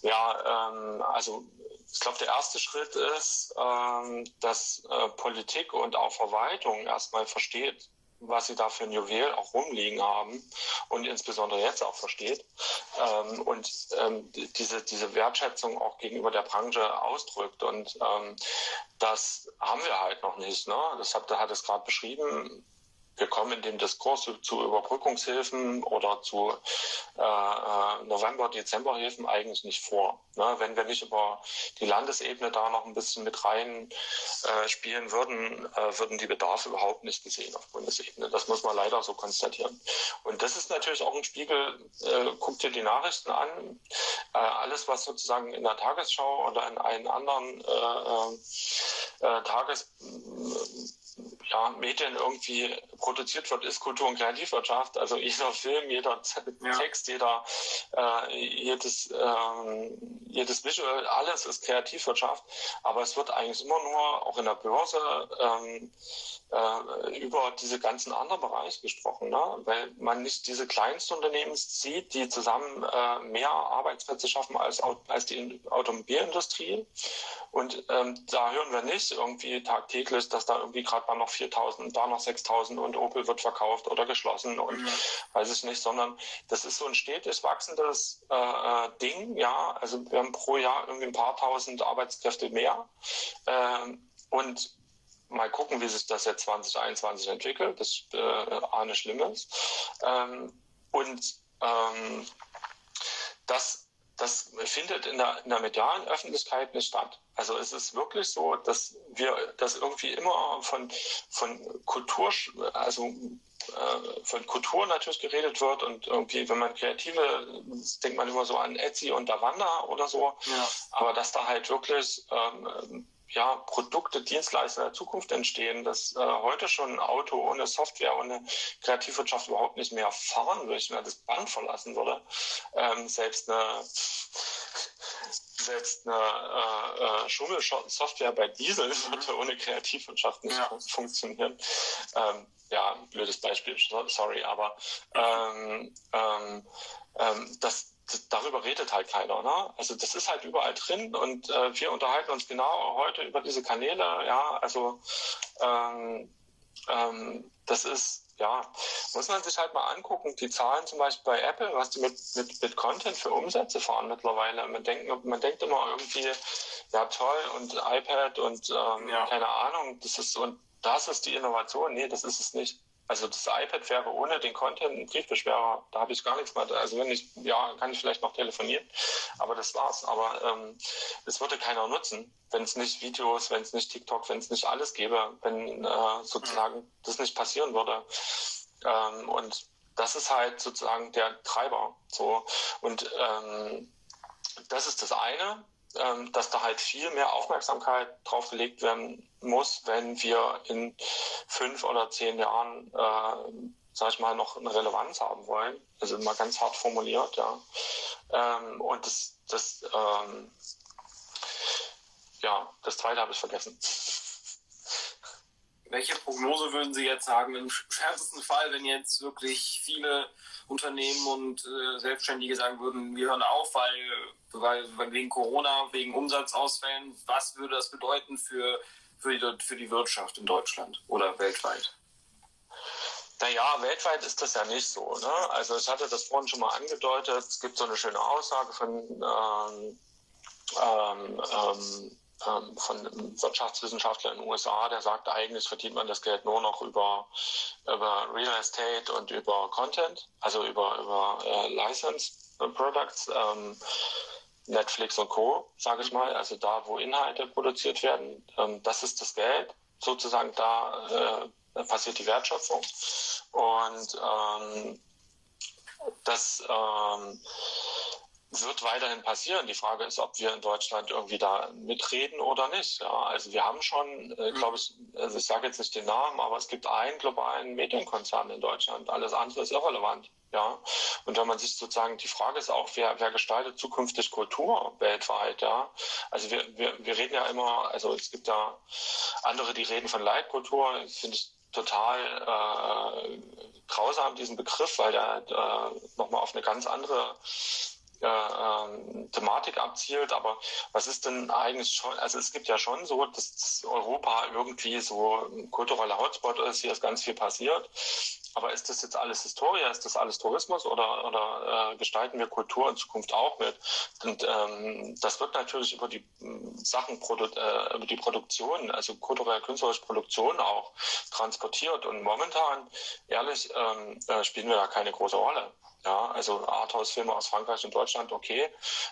B: Ja, ähm, also ich glaube, der erste Schritt ist, ähm, dass äh, Politik und auch Verwaltung erstmal versteht, was sie da für ein Juwel auch rumliegen haben und insbesondere jetzt auch versteht ähm, und ähm, diese, diese Wertschätzung auch gegenüber der Branche ausdrückt. Und ähm, das haben wir halt noch nicht. Ne? Das hat, hat es gerade beschrieben wir kommen in dem Diskurs zu Überbrückungshilfen oder zu äh, äh, November-, Dezemberhilfen eigentlich nicht vor. Ne? Wenn wir nicht über die Landesebene da noch ein bisschen mit rein äh, spielen würden, äh, würden die Bedarfe überhaupt nicht gesehen auf Bundesebene. Das muss man leider so konstatieren. Und das ist natürlich auch ein Spiegel, äh, guck dir die Nachrichten an, äh, alles, was sozusagen in der Tagesschau oder in allen anderen äh, äh, Tages ja, Medien irgendwie produziert wird, ist Kultur- und Kreativwirtschaft. Also jeder Film, jeder Text, jeder, äh, jedes, ähm, jedes Visual, alles ist Kreativwirtschaft. Aber es wird eigentlich immer nur, auch in der Börse, ähm, äh, über diese ganzen anderen Bereiche gesprochen, ne? weil man nicht diese Kleinstunternehmen sieht, die zusammen äh, mehr Arbeitsplätze schaffen als, als die Automobilindustrie. Und ähm, da hören wir nicht irgendwie tagtäglich, dass da irgendwie gerade mal noch 4000, da noch 6000 und Opel wird verkauft oder geschlossen und mhm. weiß ich nicht, sondern das ist so ein stetig wachsendes äh, äh, Ding, ja. Also wir haben pro Jahr irgendwie ein paar tausend Arbeitskräfte mehr. Ähm, und mal gucken, wie sich das jetzt 2021 entwickelt. Das ist äh, ahne Schlimmes. Ähm, und ähm, das, das findet in der, in der medialen Öffentlichkeit nicht statt. Also es ist wirklich so, dass wir das irgendwie immer von, von Kultur, also äh, von Kultur natürlich geredet wird und irgendwie, wenn man kreative, denkt man immer so an Etsy und Davanda oder so, ja. aber dass da halt wirklich ähm, ja, Produkte, Dienstleister der Zukunft entstehen, dass äh, heute schon ein Auto ohne Software, ohne Kreativwirtschaft überhaupt nicht mehr fahren würde, nicht mehr das Band verlassen würde. Ähm, selbst eine selbst eine äh, äh, Schummelsoftware bei Diesel würde ohne Kreativwirtschaft nicht ja. funktionieren. Ähm, ja, blödes Beispiel, sorry, aber ähm, ähm, ähm das, darüber redet halt keiner. Ne? Also das ist halt überall drin und äh, wir unterhalten uns genau heute über diese Kanäle. Ja, also ähm, ähm, das ist ja, muss man sich halt mal angucken, die Zahlen zum Beispiel bei Apple, was die mit, mit, mit Content für Umsätze fahren mittlerweile. Man denkt, man denkt immer irgendwie, ja toll und iPad und ähm, ja. keine Ahnung, das ist und das ist die Innovation. Nee, das ist es nicht. Also das iPad wäre ohne den Content ein Briefbeschwerer, da habe ich gar nichts mehr. Also wenn ich, ja, kann ich vielleicht noch telefonieren, aber das war's. Aber ähm, es würde keiner nutzen, wenn es nicht Videos, wenn es nicht TikTok, wenn es nicht alles gäbe, wenn äh, sozusagen das nicht passieren würde. Ähm, und das ist halt sozusagen der Treiber. So und ähm, das ist das eine ähm, dass da halt viel mehr Aufmerksamkeit drauf gelegt werden muss, wenn wir in fünf oder zehn Jahren, äh, sag ich mal, noch eine Relevanz haben wollen. Also mal ganz hart formuliert, ja. Ähm, und das, das ähm, ja, das zweite habe ich vergessen.
A: welche Prognose würden Sie jetzt sagen, im schärfsten Fall, wenn jetzt wirklich viele Unternehmen und äh, Selbstständige sagen würden, wir hören auf, weil, weil wegen Corona, wegen Umsatzausfällen, was würde das bedeuten für, für, die, für die Wirtschaft in Deutschland oder weltweit?
B: Naja, weltweit ist das ja nicht so. Ne? Also ich hatte das vorhin schon mal angedeutet. Es gibt so eine schöne Aussage von, ähm, ähm, ähm, ähm von einem Wirtschaftswissenschaftler in den USA, der sagt, eigentlich verdient man das Geld nur noch über, über Real Estate und über Content, also über, über äh, License Products. Ähm, Netflix und Co., sage ich mal, also da, wo Inhalte produziert werden, ähm, das ist das Geld, sozusagen da äh, passiert die Wertschöpfung. Und ähm, das ähm, wird weiterhin passieren. Die Frage ist, ob wir in Deutschland irgendwie da mitreden oder nicht. Ja, also wir haben schon, äh, mhm. glaube ich, also ich sage jetzt nicht den Namen, aber es gibt einen globalen Medienkonzern in Deutschland. Alles andere ist irrelevant. Ja, und wenn man sich sozusagen, die Frage ist auch, wer, wer gestaltet zukünftig Kultur weltweit, ja? Also wir, wir, wir reden ja immer, also es gibt ja andere, die reden von Leitkultur, finde ich total äh, grausam, diesen Begriff, weil der äh, nochmal auf eine ganz andere äh, Thematik abzielt. Aber was ist denn eigentlich schon, also es gibt ja schon so, dass Europa irgendwie so ein kultureller Hotspot ist, hier ist ganz viel passiert. Aber ist das jetzt alles Historie, ist das alles Tourismus oder, oder äh, gestalten wir Kultur in Zukunft auch mit? Und ähm, das wird natürlich über die hm, Sachen, äh, über die Produktion, also kulturell-künstlerische Produktion auch transportiert. Und momentan, ehrlich, ähm, äh, spielen wir da keine große Rolle. Ja, also Arthouse-Filme aus Frankreich und Deutschland, okay,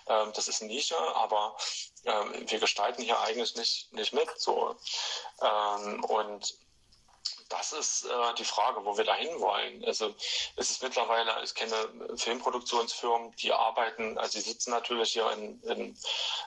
B: ähm, das ist eine Nische, aber ähm, wir gestalten hier eigentlich nicht, nicht mit. So. Ähm, und das ist äh, die Frage, wo wir dahin wollen. Also es ist mittlerweile, ich kenne Filmproduktionsfirmen, die arbeiten, also die sitzen natürlich hier in, in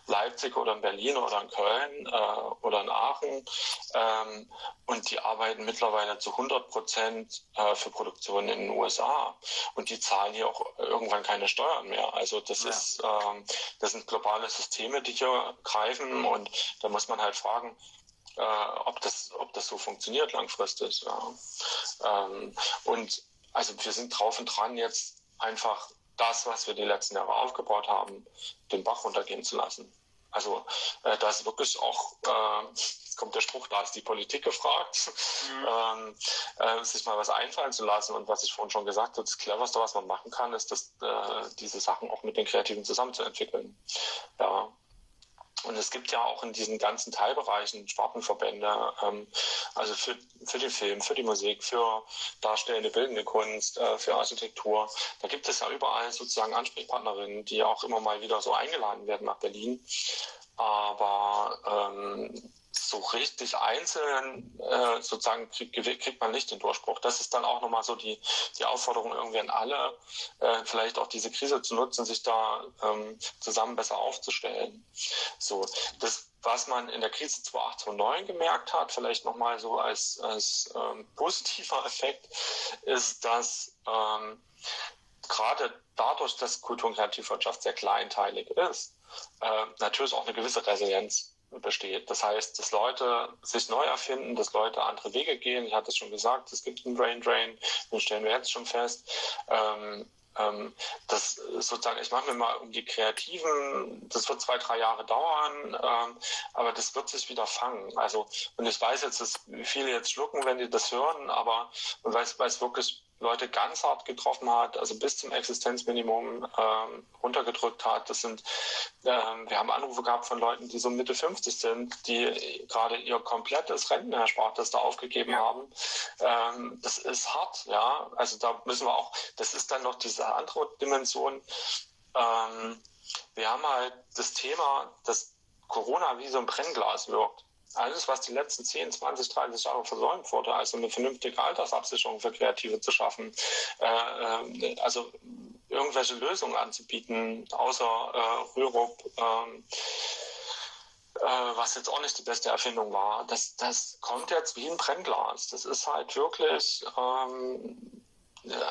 B: Leipzig oder in Berlin oder in Köln äh, oder in Aachen ähm, und die arbeiten mittlerweile zu 100 Prozent äh, für Produktionen in den USA und die zahlen hier auch irgendwann keine Steuern mehr. Also das ja. ist, ähm, das sind globale Systeme, die hier greifen und da muss man halt fragen, äh, ob, das, ob das so funktioniert langfristig. Ja. Ähm, und also wir sind drauf und dran, jetzt einfach das, was wir die letzten Jahre aufgebaut haben, den Bach runtergehen zu lassen. Also äh, da ist wirklich auch, äh, jetzt kommt der Spruch, da ist die Politik gefragt, mhm. ähm, äh, sich mal was einfallen zu lassen. Und was ich vorhin schon gesagt habe, das Cleverste, was man machen kann, ist, dass, äh, diese Sachen auch mit den Kreativen zusammenzuentwickeln. Ja, und es gibt ja auch in diesen ganzen Teilbereichen Spartenverbände, ähm, also für, für den Film, für die Musik, für darstellende bildende Kunst, äh, für Architektur. Da gibt es ja überall sozusagen Ansprechpartnerinnen, die auch immer mal wieder so eingeladen werden nach Berlin. Aber ähm, so richtig einzeln äh, sozusagen kriegt, kriegt man nicht den Durchbruch. Das ist dann auch nochmal so die, die Aufforderung irgendwie an alle, äh, vielleicht auch diese Krise zu nutzen, sich da ähm, zusammen besser aufzustellen. So, das, was man in der Krise 2008, 2009 gemerkt hat, vielleicht nochmal so als, als ähm, positiver Effekt, ist, dass ähm, gerade dadurch, dass Kultur- und Kreativwirtschaft sehr kleinteilig ist, äh, natürlich auch eine gewisse Resilienz besteht. Das heißt, dass Leute sich neu erfinden, dass Leute andere Wege gehen. Ich hatte es schon gesagt, es gibt einen Brain Drain, den stellen wir jetzt schon fest. Ähm, ähm, das sozusagen, ich mache mir mal um die Kreativen, das wird zwei, drei Jahre dauern, ähm, aber das wird sich wieder fangen. Also, und ich weiß jetzt, dass viele jetzt schlucken, wenn die das hören, aber weil es wirklich Leute ganz hart getroffen hat, also bis zum Existenzminimum ähm, runtergedrückt hat. Das sind, ähm, wir haben Anrufe gehabt von Leuten, die so Mitte 50 sind, die gerade ihr komplettes Rentenerspartes da aufgegeben ja. haben. Ähm, das ist hart, ja. Also da müssen wir auch, das ist dann noch diese andere Dimension. Ähm, wir haben halt das Thema, dass Corona wie so ein Brennglas wirkt alles, was die letzten 10, 20, 30 Jahre versäumt wurde, also eine vernünftige Altersabsicherung für Kreative zu schaffen, äh, äh also irgendwelche Lösungen anzubieten, außer äh, Rürup, ähm, äh, was jetzt auch nicht die beste Erfindung war, das, das kommt jetzt wie ein Brennglas. Das ist halt wirklich, ähm,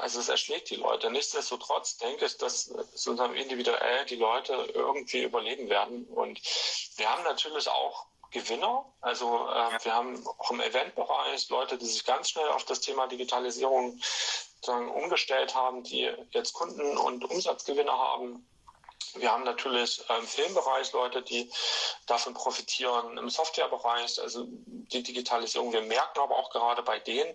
B: also es erschlägt die Leute. Nichtsdestotrotz denke ich, dass sozusagen individuell die Leute irgendwie überleben werden. Und wir haben natürlich auch Gewinner. Also äh, wir haben auch im Eventbereich Leute, die sich ganz schnell auf das Thema Digitalisierung sozusagen umgestellt haben, die jetzt Kunden und Umsatzgewinne haben. Wir haben natürlich im Filmbereich Leute, die davon profitieren, im Softwarebereich, also die Digitalisierung. Wir merken aber auch gerade bei denen,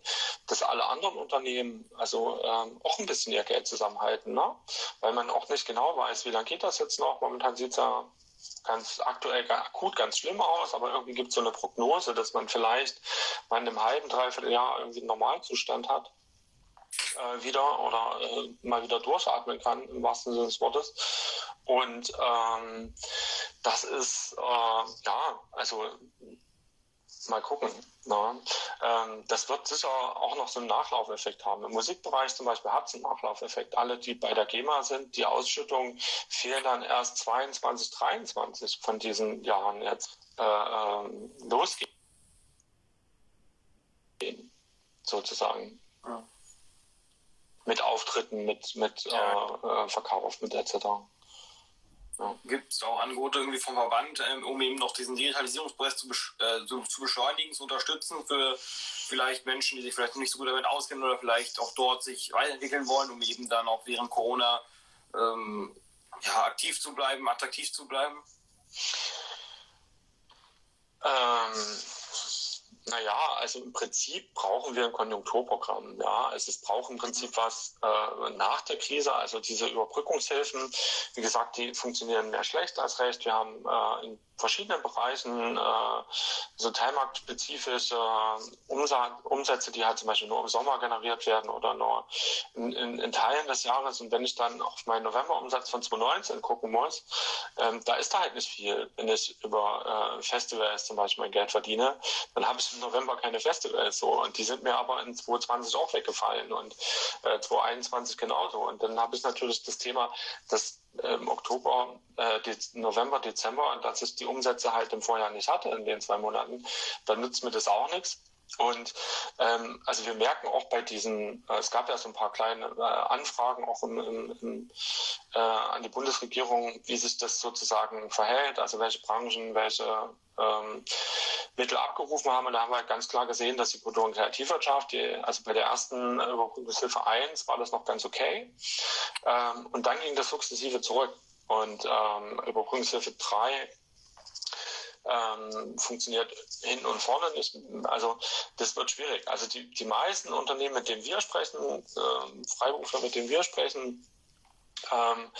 B: dass alle anderen Unternehmen also ähm, auch ein bisschen ihr Geld zusammenhalten, ne? weil man auch nicht genau weiß, wie lange geht das jetzt noch. Momentan sieht es ja ganz aktuell akut ganz schlimm aus, aber irgendwie gibt es so eine Prognose, dass man vielleicht mal in einem halben, dreiviertel Jahr irgendwie einen Normalzustand hat äh, wieder oder äh, mal wieder durchatmen kann, im wahrsten Sinne des Wortes. Und ähm, das ist, äh, ja, also mal gucken. Ne? Ähm, das wird sicher auch noch so einen Nachlaufeffekt haben. Im Musikbereich zum Beispiel hat es einen Nachlaufeffekt. Alle, die bei der GEMA sind, die Ausschüttung fehlen dann erst 22, 23 von diesen Jahren jetzt äh, ähm, losgehen. Sozusagen. Ja. Mit Auftritten, mit, mit ja. äh, Verkauf, mit etc.
A: Gibt es auch Angebote irgendwie vom Verband, ähm, um eben noch diesen Digitalisierungsprozess zu, äh, zu, zu, beschleunigen, zu unterstützen für vielleicht Menschen, die sich vielleicht nicht so gut damit auskennen oder vielleicht auch dort sich weiterentwickeln wollen, um eben dann auch während Corona ähm, ja, aktiv zu bleiben, attraktiv zu bleiben?
B: Ähm, naja, also im Prinzip brauchen wir ein Konjunkturprogramm. Ja, also es braucht im Prinzip was äh, nach der Krise, also diese Überbrückungshilfen. Wie gesagt, die funktionieren mehr schlecht als recht. Wir haben äh, in verschiedenen Bereichen äh, so teilmarktspezifische Umsätze, die halt zum Beispiel nur im Sommer generiert werden oder nur in, in, in Teilen des Jahres. Und wenn ich dann auf meinen Novemberumsatz von 2019 gucken muss, ähm, da ist da halt nicht viel. Wenn ich über äh, Festivals zum Beispiel mein Geld verdiene, dann habe ich im November keine Festivals so. Und die sind mir aber in 2020 auch weggefallen und äh, 2021 genauso. Und dann habe ich natürlich das Thema, dass im Oktober, äh, November, Dezember, dass ich die Umsätze halt im Vorjahr nicht hatte in den zwei Monaten, dann nützt mir das auch nichts. Und ähm, also wir merken auch bei diesen, äh, es gab ja so ein paar kleine äh, Anfragen auch im, im, im, äh, an die Bundesregierung, wie sich das sozusagen verhält, also welche Branchen, welche ähm, Mittel abgerufen haben. Und da haben wir ganz klar gesehen, dass die Kultur- und Kreativwirtschaft, die, also bei der ersten Überbrückungshilfe 1 war das noch ganz okay. Ähm, und dann ging das sukzessive zurück. Und ähm, Überbrückungshilfe 3 ähm, funktioniert hinten und vorne nicht. Also das wird schwierig. Also die, die meisten Unternehmen, mit denen wir sprechen, äh, Freiberufler, mit denen wir sprechen, ähm,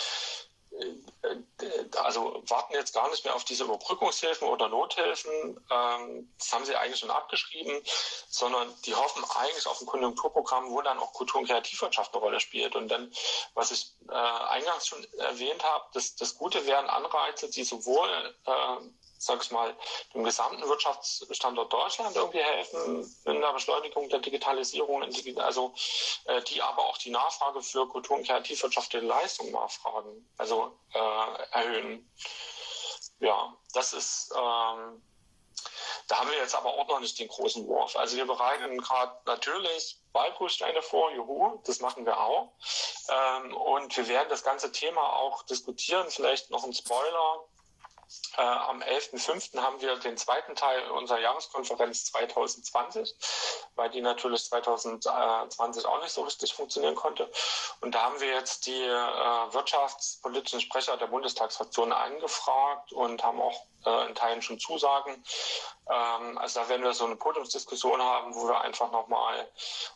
B: äh, also warten jetzt gar nicht mehr auf diese Überbrückungshilfen oder Nothilfen, ähm, das haben sie eigentlich schon abgeschrieben, sondern die hoffen eigentlich auf ein Konjunkturprogramm, wo dann auch Kultur- und Kreativwirtschaft eine Rolle spielt. Und dann, was ich äh, eingangs schon erwähnt habe, das, das Gute wären Anreize, die sowohl sag ich mal, dem gesamten Wirtschaftsstandort Deutschland irgendwie helfen in der Beschleunigung der Digitalisierung, also äh, die aber auch die Nachfrage für Kultur- und kreativwirtschaftliche Leistungen nachfragen, also äh, erhöhen. Ja, das ist, ähm, da haben wir jetzt aber auch noch nicht den großen Wurf. Also wir bereiten gerade natürlich Ballprüfsteine vor, juhu, das machen wir auch. Ähm, und wir werden das ganze Thema auch diskutieren, vielleicht noch ein Spoiler. Äh, am 11.05. haben wir den zweiten Teil unserer Jahreskonferenz 2020, weil die natürlich 2020 auch nicht so richtig funktionieren konnte. Und da haben wir jetzt die äh, wirtschaftspolitischen Sprecher der Bundestagsfraktion angefragt und haben auch äh, in Teilen schon Zusagen. Ähm, also da werden wir so eine Podiumsdiskussion haben, wo wir einfach nochmal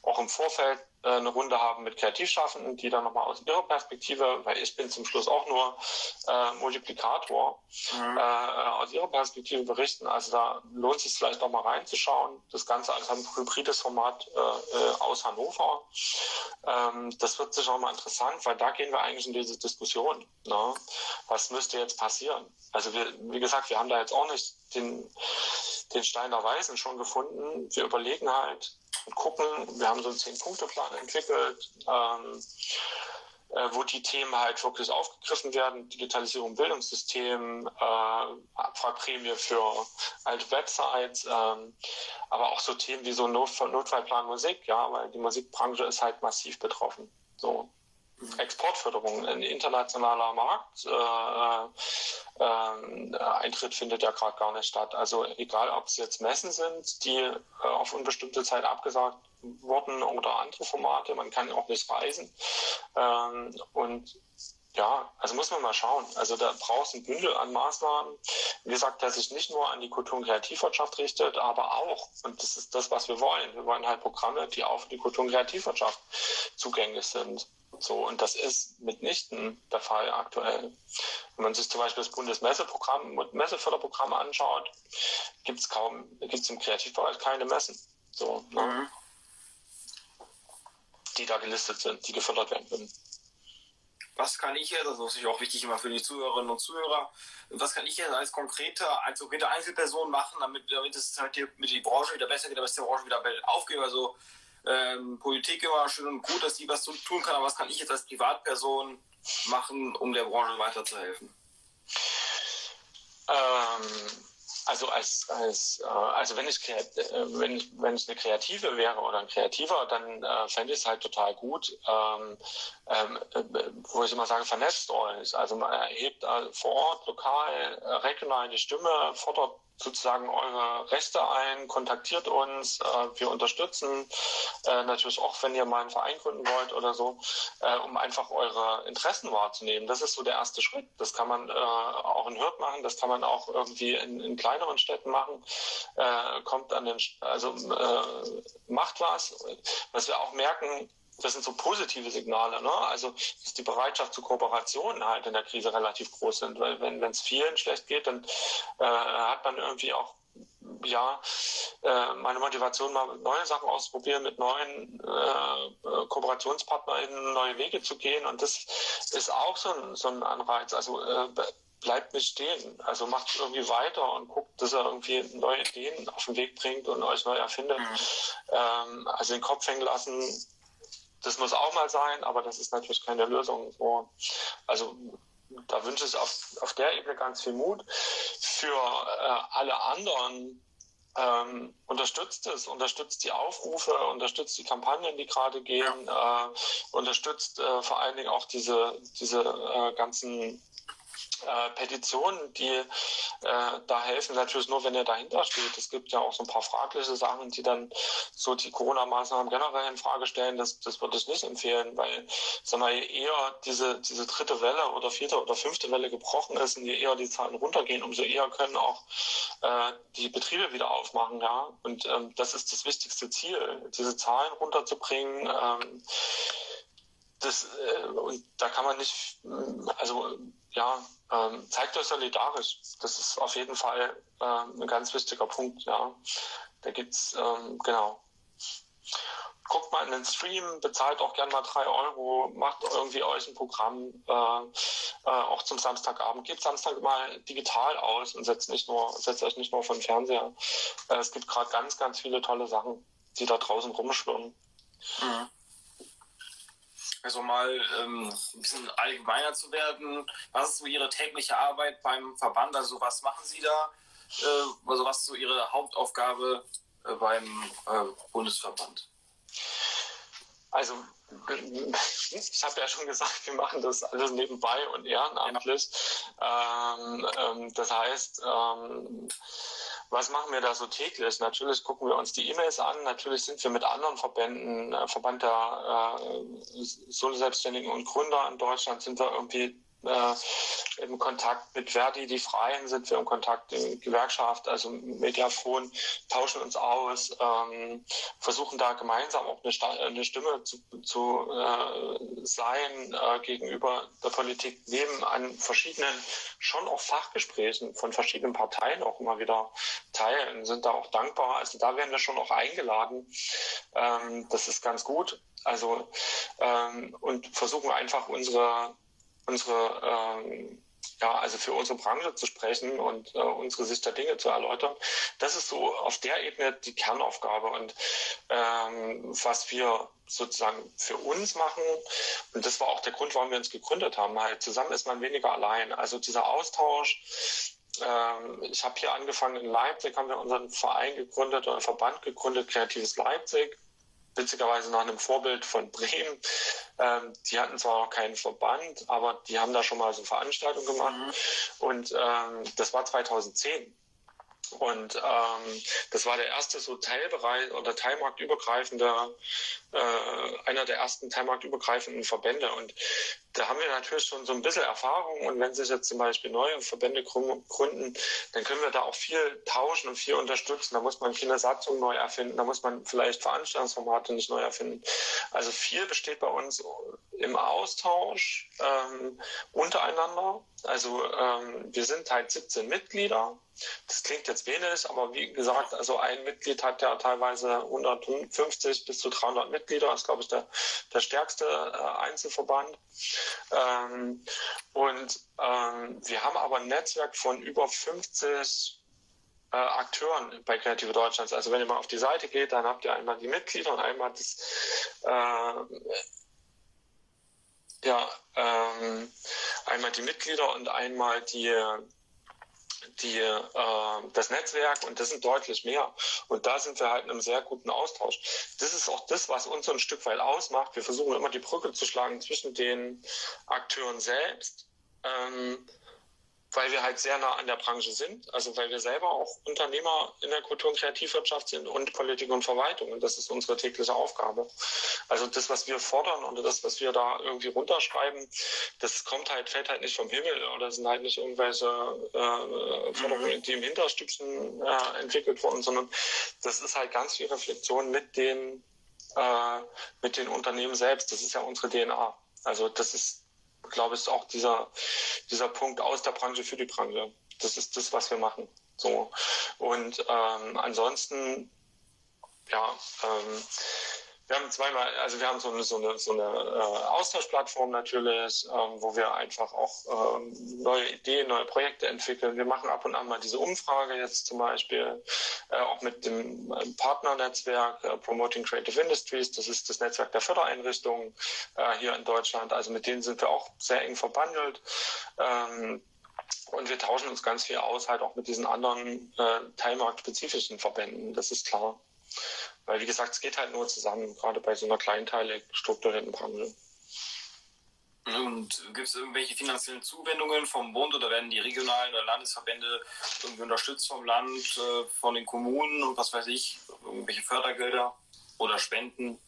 B: auch im Vorfeld eine Runde haben mit Kreativschaffenden, die dann nochmal aus ihrer Perspektive, weil ich bin zum Schluss auch nur äh, Multiplikator, mhm. äh, aus ihrer Perspektive berichten. Also da lohnt es sich vielleicht nochmal reinzuschauen. Das Ganze als ein hybrides Format äh, äh, aus Hannover. Ähm, das wird sicher auch mal interessant, weil da gehen wir eigentlich in diese Diskussion. Ne? Was müsste jetzt passieren? Also wir, wie gesagt, wir haben da jetzt auch nicht den, den Stein der Weisen schon gefunden. Wir überlegen halt und gucken. Wir haben so einen Zehn-Punkte-Plan entwickelt, ähm, äh, wo die Themen halt wirklich aufgegriffen werden. Digitalisierung, Bildungssystem, äh, Abfragprämie für alte Websites, ähm, aber auch so Themen wie so Not Notfallplan Musik, ja, weil die Musikbranche ist halt massiv betroffen. So. Exportförderung. Ein internationaler Markt. Äh, äh, Eintritt findet ja gerade gar nicht statt. Also egal, ob es jetzt Messen sind, die äh, auf unbestimmte Zeit abgesagt wurden oder andere Formate, man kann auch nicht reisen. Ähm, und ja, also muss man mal schauen. Also da braucht es ein Bündel an Maßnahmen, wie gesagt, der sich nicht nur an die Kultur- und Kreativwirtschaft richtet, aber auch, und das ist das, was wir wollen, wir wollen halt Programme, die auch für die Kultur- und Kreativwirtschaft zugänglich sind. So, und das ist mitnichten der Fall aktuell. Wenn man sich zum Beispiel das Bundesmesseprogramm und Messeförderprogramm anschaut, gibt es kaum, gibt es im Kreativbereich keine Messen. So, ne? mhm. die da gelistet sind, die gefördert werden können
A: was kann ich jetzt, das ist natürlich auch wichtig immer für die Zuhörerinnen und Zuhörer, was kann ich jetzt als konkreter, als konkrete Einzelperson machen, damit, damit es halt hier mit der Branche wieder besser geht, damit es der Branche wieder aufgeht. Also ähm, Politik immer schön und gut, dass die was tun kann, aber was kann ich jetzt als Privatperson machen, um der Branche weiterzuhelfen?
B: Ähm also als, als äh, also wenn ich, äh, wenn ich wenn ich eine Kreative wäre oder ein Kreativer, dann äh, fände ich es halt total gut, ähm, ähm, äh, wo ich immer sage, vernetzt euch. Also man erhebt äh, vor Ort, lokal, äh, regional die Stimme, fordert sozusagen eure Rechte ein, kontaktiert uns, äh, wir unterstützen äh, natürlich auch, wenn ihr mal einen Verein gründen wollt oder so, äh, um einfach eure Interessen wahrzunehmen. Das ist so der erste Schritt. Das kann man äh, auch in Hürth machen, das kann man auch irgendwie in, in kleineren Städten machen. Äh, kommt an den, also äh, macht was. Was wir auch merken, das sind so positive Signale. Ne? Also, dass die Bereitschaft zur Kooperation halt in der Krise relativ groß sind, weil wenn es vielen schlecht geht, dann äh, hat man irgendwie auch ja, äh, meine Motivation, mal neue Sachen auszuprobieren, mit neuen äh, KooperationspartnerInnen neue Wege zu gehen. Und das ist auch so ein, so ein Anreiz. Also äh, bleibt nicht stehen. Also macht irgendwie weiter und guckt, dass er irgendwie neue Ideen auf den Weg bringt und euch neu erfindet. Mhm. Ähm, also den Kopf hängen lassen, das muss auch mal sein, aber das ist natürlich keine Lösung. So, also da wünsche ich auf, auf der Ebene ganz viel Mut. Für äh, alle anderen ähm, unterstützt es, unterstützt die Aufrufe, unterstützt die Kampagnen, die gerade gehen, äh, unterstützt äh, vor allen Dingen auch diese, diese äh, ganzen äh, Petitionen, die äh, da helfen, natürlich nur, wenn ihr dahinter steht. Es gibt ja auch so ein paar fragliche Sachen, die dann so die Corona-Maßnahmen generell in Frage stellen. Das, das würde ich nicht empfehlen, weil sondern je eher diese, diese dritte Welle oder vierte oder fünfte Welle gebrochen ist und je eher die Zahlen runtergehen, umso eher können auch äh, die Betriebe wieder aufmachen. Ja? Und ähm, das ist das wichtigste Ziel, diese Zahlen runterzubringen. Ähm, das, äh, und da kann man nicht, also ja, ähm, zeigt euch solidarisch. Das ist auf jeden Fall äh, ein ganz wichtiger Punkt. Ja, da gibt's ähm, genau. Guckt mal in den Stream, bezahlt auch gern mal drei Euro, macht irgendwie euch ein Programm, äh, äh, auch zum Samstagabend. Gebt Samstag mal digital aus und setzt nicht nur, setzt euch nicht nur vom Fernseher. Äh, es gibt gerade ganz, ganz viele tolle Sachen, die da draußen rumschwirren. Mhm
A: also mal ähm, ein bisschen allgemeiner zu werden. Was ist so Ihre tägliche Arbeit beim Verband? Also was machen Sie da? Äh, also was ist so Ihre Hauptaufgabe äh, beim äh, Bundesverband?
B: Also ich habe ja schon gesagt, wir machen das alles nebenbei und ehrenamtlich. Ähm, ähm, das heißt, ähm, was machen wir da so täglich? Natürlich gucken wir uns die E-Mails an. Natürlich sind wir mit anderen Verbänden, äh, Verband der äh, Solo-Selbstständigen und Gründer in Deutschland, sind wir irgendwie äh, im Kontakt mit Verdi, die Freien sind wir im Kontakt, in Gewerkschaft, also Mediafon, tauschen uns aus, ähm, versuchen da gemeinsam auch eine, eine Stimme zu, zu äh, sein äh, gegenüber der Politik, nehmen an verschiedenen, schon auch Fachgesprächen von verschiedenen Parteien auch immer wieder teil und sind da auch dankbar. Also da werden wir schon auch eingeladen. Ähm, das ist ganz gut. Also ähm, und versuchen einfach unsere unsere ähm, ja, also für unsere Branche zu sprechen und äh, unsere Sicht der Dinge zu erläutern. Das ist so auf der Ebene die Kernaufgabe und ähm, was wir sozusagen für uns machen. Und das war auch der Grund, warum wir uns gegründet haben. Halt zusammen ist man weniger allein. Also dieser Austausch. Ähm, ich habe hier angefangen in Leipzig, haben wir unseren Verein gegründet oder Verband gegründet, Kreatives Leipzig witzigerweise nach einem Vorbild von Bremen. Ähm, die hatten zwar noch keinen Verband, aber die haben da schon mal so Veranstaltungen gemacht. Mhm. Und ähm, das war 2010. Und ähm, das war der erste so Teilbereich oder teilmarktübergreifende, äh, einer der ersten teilmarktübergreifenden Verbände. Und da haben wir natürlich schon so ein bisschen Erfahrung. Und wenn sich jetzt zum Beispiel neue Verbände gründen, dann können wir da auch viel tauschen und viel unterstützen. Da muss man keine Satzung neu erfinden, da muss man vielleicht Veranstaltungsformate nicht neu erfinden. Also viel besteht bei uns im Austausch ähm, untereinander. Also ähm, wir sind halt 17 Mitglieder. Das klingt jetzt wenig, aber wie gesagt, also ein Mitglied hat ja teilweise 150 bis zu 300 Mitglieder. Das ist, glaube ich, der, der stärkste äh, Einzelverband. Ähm, und ähm, wir haben aber ein Netzwerk von über 50 äh, Akteuren bei Kreative Deutschlands. Also wenn ihr mal auf die Seite geht, dann habt ihr einmal die Mitglieder und einmal das äh, ja, ähm, einmal die Mitglieder und einmal die die, äh, das Netzwerk und das sind deutlich mehr. Und da sind wir halt in einem sehr guten Austausch. Das ist auch das, was uns so ein Stück weit ausmacht. Wir versuchen immer die Brücke zu schlagen zwischen den Akteuren selbst ähm, weil wir halt sehr nah an der Branche sind, also weil wir selber auch Unternehmer in der Kultur- und Kreativwirtschaft sind und Politik und Verwaltung. Und das ist unsere tägliche Aufgabe. Also das, was wir fordern oder das, was wir da irgendwie runterschreiben, das kommt halt, fällt halt nicht vom Himmel oder sind halt nicht irgendwelche äh, Forderungen, die im Hinterstübchen äh, entwickelt wurden, sondern das ist halt ganz viel Reflexion mit den, äh, mit den Unternehmen selbst. Das ist ja unsere DNA. Also das ist glaube ich, ist auch dieser, dieser Punkt aus der Branche für die Branche. Das ist das, was wir machen. So. Und ähm, ansonsten, ja, ähm, wir haben zweimal, also wir haben so eine, so eine, so eine äh, Austauschplattform natürlich, ähm, wo wir einfach auch ähm, neue Ideen, neue Projekte entwickeln. Wir machen ab und an mal diese Umfrage jetzt zum Beispiel, äh, auch mit dem äh, Partnernetzwerk äh, Promoting Creative Industries. Das ist das Netzwerk der Fördereinrichtungen äh, hier in Deutschland. Also mit denen sind wir auch sehr eng verbandelt. Ähm, und wir tauschen uns ganz viel aus, halt auch mit diesen anderen äh, teilmarktspezifischen Verbänden, das ist klar. Weil, wie gesagt, es geht halt nur zusammen, gerade bei so einer kleinteilig strukturierten Branche.
A: Und gibt es irgendwelche finanziellen Zuwendungen vom Bund oder werden die regionalen oder Landesverbände irgendwie unterstützt vom Land, äh, von den Kommunen und was weiß ich, irgendwelche Fördergelder oder Spenden?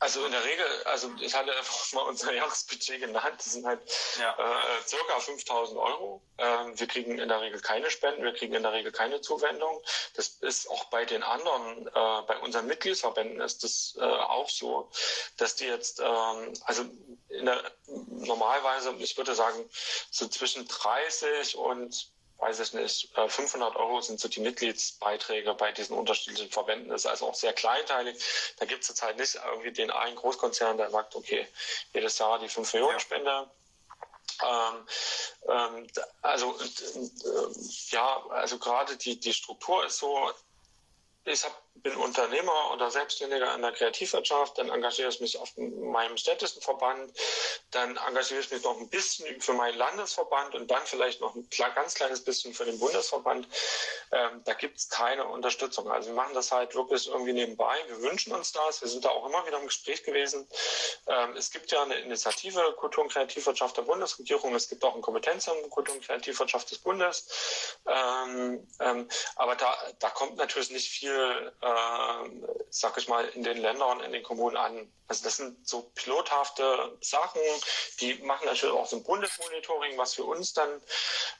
B: Also in der Regel, also ich hatte einfach mal unser Jahresbudget genannt, das sind halt ja. äh, circa 5000 Euro. Ähm, wir kriegen in der Regel keine Spenden, wir kriegen in der Regel keine Zuwendung. Das ist auch bei den anderen, äh, bei unseren Mitgliedsverbänden ist das äh, auch so, dass die jetzt, ähm, also in der, normalerweise, ich würde sagen, so zwischen 30 und weiß ich nicht, 500 äh, Euro sind so die Mitgliedsbeiträge bei diesen unterschiedlichen Verbänden. Das ist also auch sehr kleinteilig. Da gibt es jetzt halt nicht irgendwie den einen Großkonzern, der sagt, okay, jedes Jahr die 5 Millionen Spende. Ähm, ähm, also äh, ja, also gerade die, die Struktur ist so, ich hab, bin Unternehmer oder Selbstständiger in der Kreativwirtschaft, dann engagiere ich mich auf meinem städtischen Verband, dann engagiere ich mich noch ein bisschen für meinen Landesverband und dann vielleicht noch ein ganz kleines bisschen für den Bundesverband. Ähm, da gibt es keine Unterstützung. Also wir machen das halt wirklich irgendwie nebenbei. Wir wünschen uns das. Wir sind da auch immer wieder im Gespräch gewesen. Ähm, es gibt ja eine Initiative Kultur- und Kreativwirtschaft der Bundesregierung. Es gibt auch ein Kompetenzamt Kultur- und Kreativwirtschaft des Bundes. Ähm, ähm, aber da, da kommt natürlich nicht viel äh, sag ich mal, in den Ländern, in den Kommunen an. Also das sind so pilothafte Sachen, die machen natürlich auch so ein Bundesmonitoring, was für uns dann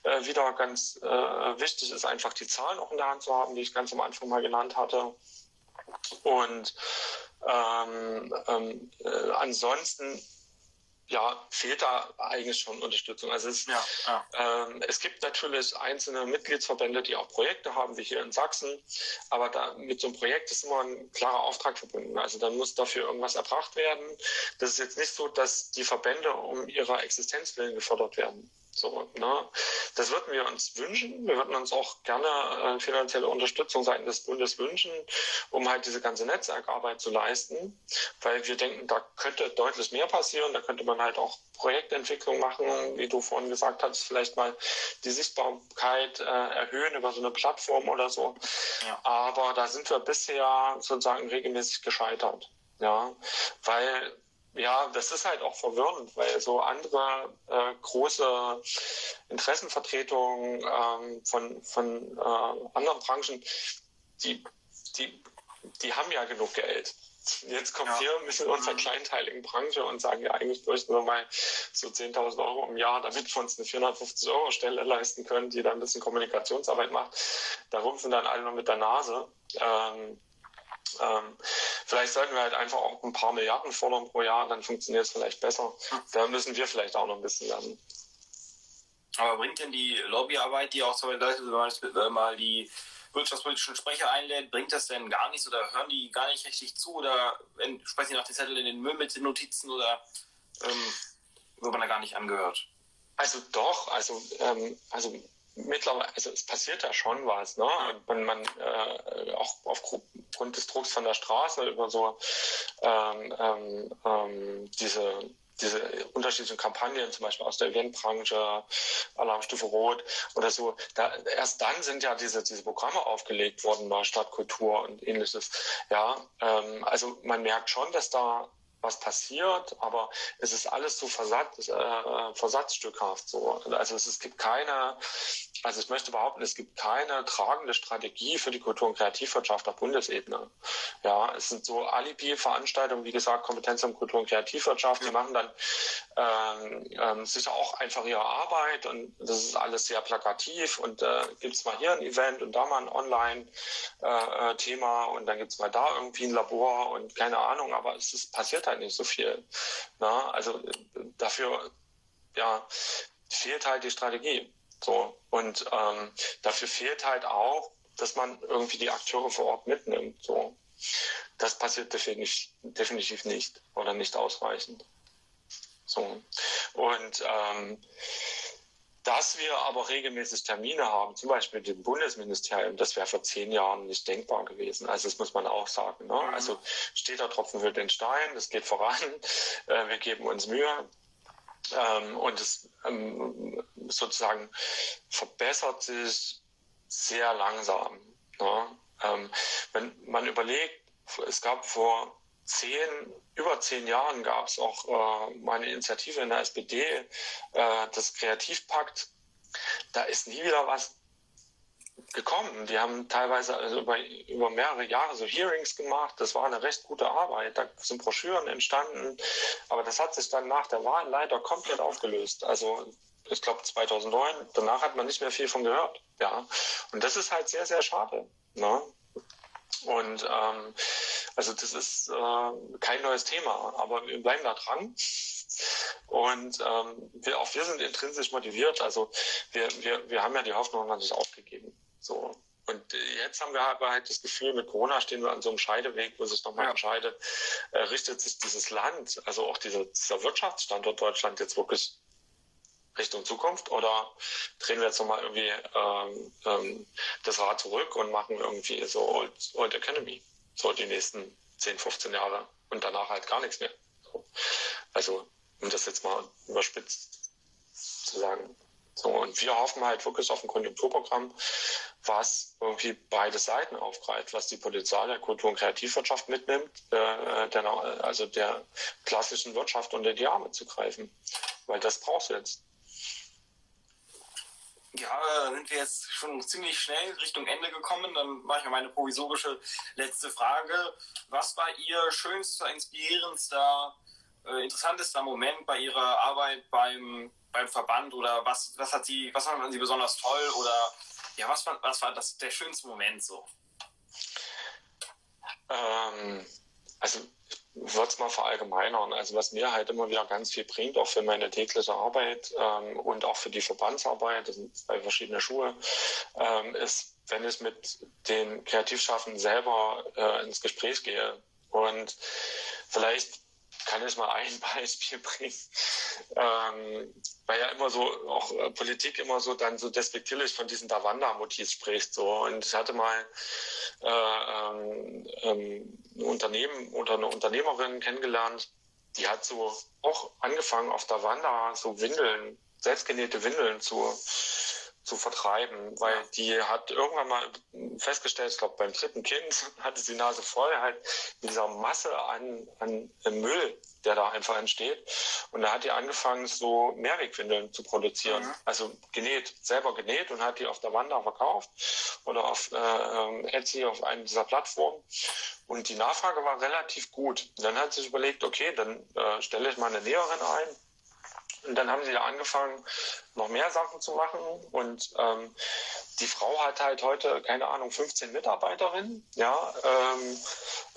B: äh, wieder ganz äh, wichtig ist, einfach die Zahlen auch in der Hand zu haben, die ich ganz am Anfang mal genannt hatte. Und ähm, ähm, äh, ansonsten ja, fehlt da eigentlich schon Unterstützung. Also es, ja, ja. Ähm, es gibt natürlich einzelne Mitgliedsverbände, die auch Projekte haben, wie hier in Sachsen, aber da, mit so einem Projekt ist immer ein klarer Auftrag verbunden. Also dann muss dafür irgendwas erbracht werden. Das ist jetzt nicht so, dass die Verbände um ihrer Existenz willen gefördert werden. So, ne? Das würden wir uns wünschen. Wir würden uns auch gerne äh, finanzielle Unterstützung seitens des Bundes wünschen, um halt diese ganze Netzwerkarbeit zu leisten, weil wir denken, da könnte deutlich mehr passieren. Da könnte man halt auch Projektentwicklung machen, wie du vorhin gesagt hast, vielleicht mal die Sichtbarkeit äh, erhöhen über so eine Plattform oder so. Ja. Aber da sind wir bisher sozusagen regelmäßig gescheitert. Ja, weil ja, das ist halt auch verwirrend, weil so andere äh, große Interessenvertretungen ähm, von, von äh, anderen Branchen, die, die, die haben ja genug Geld. Jetzt kommen ja. wir mit unserer kleinteiligen Branche und sagen, ja, eigentlich bräuchten wir mal so 10.000 Euro im Jahr, damit wir uns eine 450 Euro Stelle leisten können, die dann ein bisschen Kommunikationsarbeit macht. Da rumpfen dann alle nur mit der Nase. Ähm, ähm, vielleicht sollten wir halt einfach auch ein paar Milliarden fordern pro Jahr, dann funktioniert es vielleicht besser. Da müssen wir vielleicht auch noch ein bisschen lernen.
A: Aber bringt denn die Lobbyarbeit, die auch zum Beispiel, wenn man mal die wirtschaftspolitischen Sprecher einlädt, bringt das denn gar nichts oder hören die gar nicht richtig zu oder wenn, sprechen die nach den Zettel in den Müll mit den Notizen oder ähm, wird man da gar nicht angehört?
B: Also doch, also, ähm, also mittlerweile, also es passiert ja schon was, ne? Man, man äh, auch aufgrund des Drucks von der Straße über so ähm, ähm, ähm diese diese unterschiedlichen Kampagnen, zum Beispiel aus der Eventbranche, Alarmstufe Rot oder so, da, erst dann sind ja diese, diese Programme aufgelegt worden bei Stadtkultur und ähnliches. Ja, ähm, also man merkt schon, dass da was passiert, aber es ist alles so versatz, äh, versatzstückhaft so. Also es, es gibt keine, also ich möchte behaupten, es gibt keine tragende Strategie für die Kultur- und Kreativwirtschaft auf Bundesebene. Ja, es sind so Alibi-Veranstaltungen, wie gesagt, Kompetenz um Kultur- und Kreativwirtschaft, die machen dann ähm, ähm, sicher auch einfach ihre Arbeit und das ist alles sehr plakativ und äh, gibt es mal hier ein Event und da mal ein Online-Thema äh, und dann gibt es mal da irgendwie ein Labor und keine Ahnung, aber es ist, passiert halt nicht so viel. Na? Also dafür ja, fehlt halt die Strategie. So. Und ähm, dafür fehlt halt auch, dass man irgendwie die Akteure vor Ort mitnimmt. So. Das passiert definitiv, definitiv nicht oder nicht ausreichend. So. Und ähm, dass wir aber regelmäßig Termine haben, zum Beispiel dem Bundesministerium, das wäre vor zehn Jahren nicht denkbar gewesen. Also das muss man auch sagen. Ne? Mhm. Also steht der Tropfen für den Stein, das geht voran, äh, wir geben uns Mühe. Ähm, und es ähm, sozusagen verbessert sich sehr langsam. Ne? Ähm, wenn man überlegt, es gab vor zehn, über zehn Jahren gab es auch äh, meine Initiative in der SPD, äh, das Kreativpakt. Da ist nie wieder was gekommen. Die haben teilweise also über, über mehrere Jahre so Hearings gemacht. Das war eine recht gute Arbeit. Da sind Broschüren entstanden. Aber das hat sich dann nach der Wahl leider komplett aufgelöst. Also ich glaube 2009. Danach hat man nicht mehr viel von gehört. Ja. Und das ist halt sehr, sehr schade. Ne? Und ähm, also das ist äh, kein neues Thema, aber wir bleiben da dran. Und ähm, wir, auch wir sind intrinsisch motiviert. Also wir, wir, wir haben ja die Hoffnung noch nicht aufgegeben. So. Und jetzt haben wir halt das Gefühl, mit Corona stehen wir an so einem Scheideweg, wo sich nochmal ja. entscheidet, äh, richtet sich dieses Land, also auch dieser, dieser Wirtschaftsstandort Deutschland jetzt wirklich Richtung Zukunft oder drehen wir jetzt nochmal irgendwie ähm, ähm, das Rad zurück und machen irgendwie so Old, Old Economy, so die nächsten 10, 15 Jahre und danach halt gar nichts mehr. So. Also, um das jetzt mal überspitzt zu sagen. So, und wir hoffen halt wirklich auf ein Konjunkturprogramm, was irgendwie beide Seiten aufgreift, was die Polizei der Kultur- und Kreativwirtschaft mitnimmt, äh, der, also der klassischen Wirtschaft unter die Arme zu greifen. Weil das brauchst du jetzt.
A: Ja, sind wir jetzt schon ziemlich schnell Richtung Ende gekommen. Dann mache ich mal meine provisorische letzte Frage. Was war Ihr schönster, inspirierendster, äh, interessantester Moment bei Ihrer Arbeit beim, beim Verband oder was, was hat Sie, was fanden Sie besonders toll oder ja, was war, was war das, der schönste Moment so?
B: Ähm, also würde es mal verallgemeinern. Also was mir halt immer wieder ganz viel bringt, auch für meine tägliche Arbeit ähm, und auch für die Verbandsarbeit, das sind zwei verschiedene Schuhe, ähm, ist, wenn ich mit den Kreativschaffenden selber äh, ins Gespräch gehe. Und vielleicht kann ich mal ein Beispiel bringen, ähm, weil ja immer so, auch äh, Politik immer so dann so despektierlich von diesen Davanda-Motivs spricht. So. Und ich hatte mal äh, ähm, ähm, ein Unternehmen oder eine Unternehmerin kennengelernt, die hat so auch angefangen auf Davanda so Windeln, selbstgenähte Windeln zu zu vertreiben, weil die hat irgendwann mal festgestellt, ich glaube beim dritten Kind hatte sie Nase voll halt mit dieser Masse an, an Müll, der da einfach entsteht. Und da hat die angefangen, so Mehrwegwindeln zu produzieren. Mhm. Also genäht, selber genäht und hat die auf der Wanda verkauft oder auf äh, Etsy auf einer dieser Plattformen. Und die Nachfrage war relativ gut. dann hat sie sich überlegt, okay, dann äh, stelle ich mal eine Näherin ein und dann haben sie da angefangen, noch mehr Sachen zu machen. Und ähm, die Frau hat halt heute, keine Ahnung, 15 Mitarbeiterinnen, ja, ähm,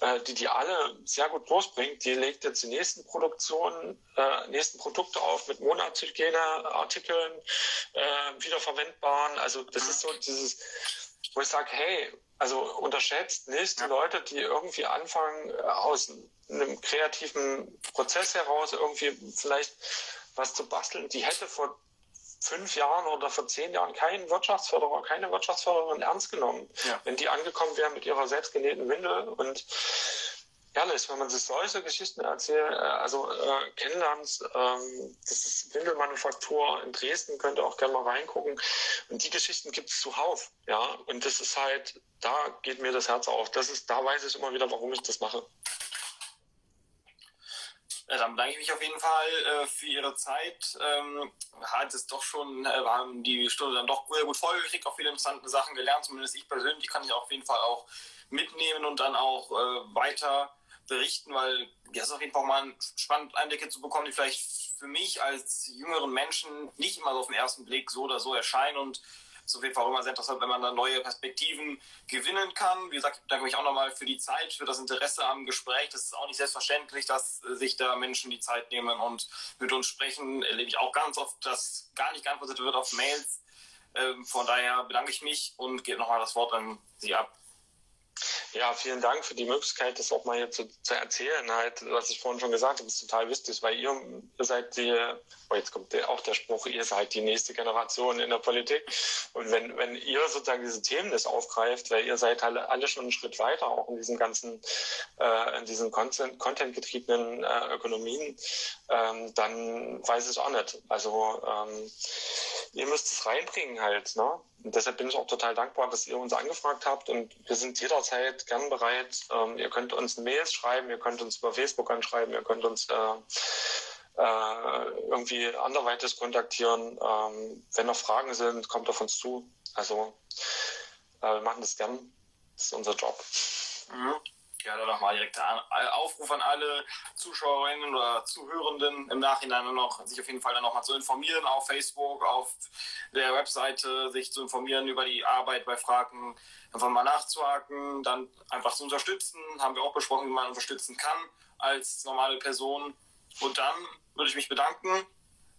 B: äh, die die alle sehr gut durchbringt. Die legt jetzt die nächsten Produktionen, äh, nächsten Produkte auf mit Monatshygieneartikeln, äh, wiederverwendbaren. Also das ist so dieses, wo ich sage, hey, also unterschätzt nicht die Leute, die irgendwie anfangen, äh, aus einem kreativen Prozess heraus irgendwie vielleicht was zu basteln. Die hätte vor fünf Jahren oder vor zehn Jahren keinen Wirtschaftsförderer, keine Wirtschaftsförderin ernst genommen, ja. wenn die angekommen wären mit ihrer selbstgenähten Windel und ehrlich, wenn man sich solche Geschichten erzählt, äh, also äh, kennenlernt, ähm, das ist Windelmanufaktur in Dresden, könnt ihr auch gerne mal reingucken. Und die Geschichten gibt es zuhauf, ja. Und das ist halt, da geht mir das Herz auf. Das ist, da weiß ich immer wieder, warum ich das mache.
A: Ja, dann bedanke ich mich auf jeden Fall äh, für Ihre Zeit. Ähm, hat es doch schon, äh, wir haben die Stunde dann doch sehr gut vollgekriegt, auch viele interessante Sachen gelernt, zumindest ich persönlich, kann ich auf jeden Fall auch mitnehmen und dann auch äh, weiter berichten, weil ja, es ist auf jeden Fall mal spannend, Einblicke zu bekommen, die vielleicht für mich als jüngeren Menschen nicht immer so auf den ersten Blick so oder so erscheinen und ist auf jeden Fall auch immer sehr interessant, wenn man dann neue Perspektiven gewinnen kann. Wie gesagt, ich danke mich auch nochmal für die Zeit, für das Interesse am Gespräch. Das ist auch nicht selbstverständlich, dass äh, sich da Menschen die Zeit nehmen und mit uns sprechen. Erlebe ich auch ganz oft, dass gar nicht geantwortet wird auf Mails. Ähm, von daher bedanke ich mich und gebe nochmal das Wort an Sie ab.
B: Ja, vielen Dank für die Möglichkeit, das auch mal hier zu, zu erzählen. Halt, was ich vorhin schon gesagt habe, ist total wichtig, weil ihr, seid die, oh, jetzt kommt der, auch der Spruch, ihr seid die nächste Generation in der Politik. Und wenn, wenn ihr sozusagen diese Themen das aufgreift, weil ihr seid alle, alle schon einen Schritt weiter, auch in diesen ganzen, äh, in diesen Content-getriebenen äh, Ökonomien, ähm, dann weiß ich auch nicht. Also ähm, ihr müsst es reinbringen halt, ne? Deshalb bin ich auch total dankbar, dass ihr uns angefragt habt und wir sind jederzeit gern bereit. Ähm, ihr könnt uns Mails schreiben, ihr könnt uns über Facebook anschreiben, ihr könnt uns äh, äh, irgendwie anderweitig kontaktieren. Ähm, wenn noch Fragen sind, kommt auf uns zu. Also äh, wir machen das gern. Das ist unser Job.
A: Mhm ja, dann nochmal direkt Aufruf an alle Zuschauerinnen oder Zuhörenden im Nachhinein noch, sich auf jeden Fall dann nochmal zu informieren auf Facebook, auf der Webseite, sich zu informieren über die Arbeit bei Fragen, einfach mal nachzuhaken, dann einfach zu unterstützen, haben wir auch besprochen, wie man unterstützen kann als normale Person. Und dann würde ich mich bedanken,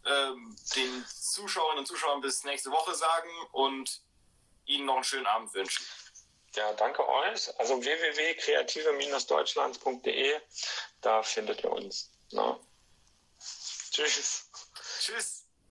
A: ähm, den Zuschauerinnen und Zuschauern bis nächste Woche sagen und Ihnen noch einen schönen Abend wünschen.
B: Ja, danke euch. Also www.kreative-deutschland.de, da findet ihr uns. Na? Ne? Tschüss.
A: Tschüss.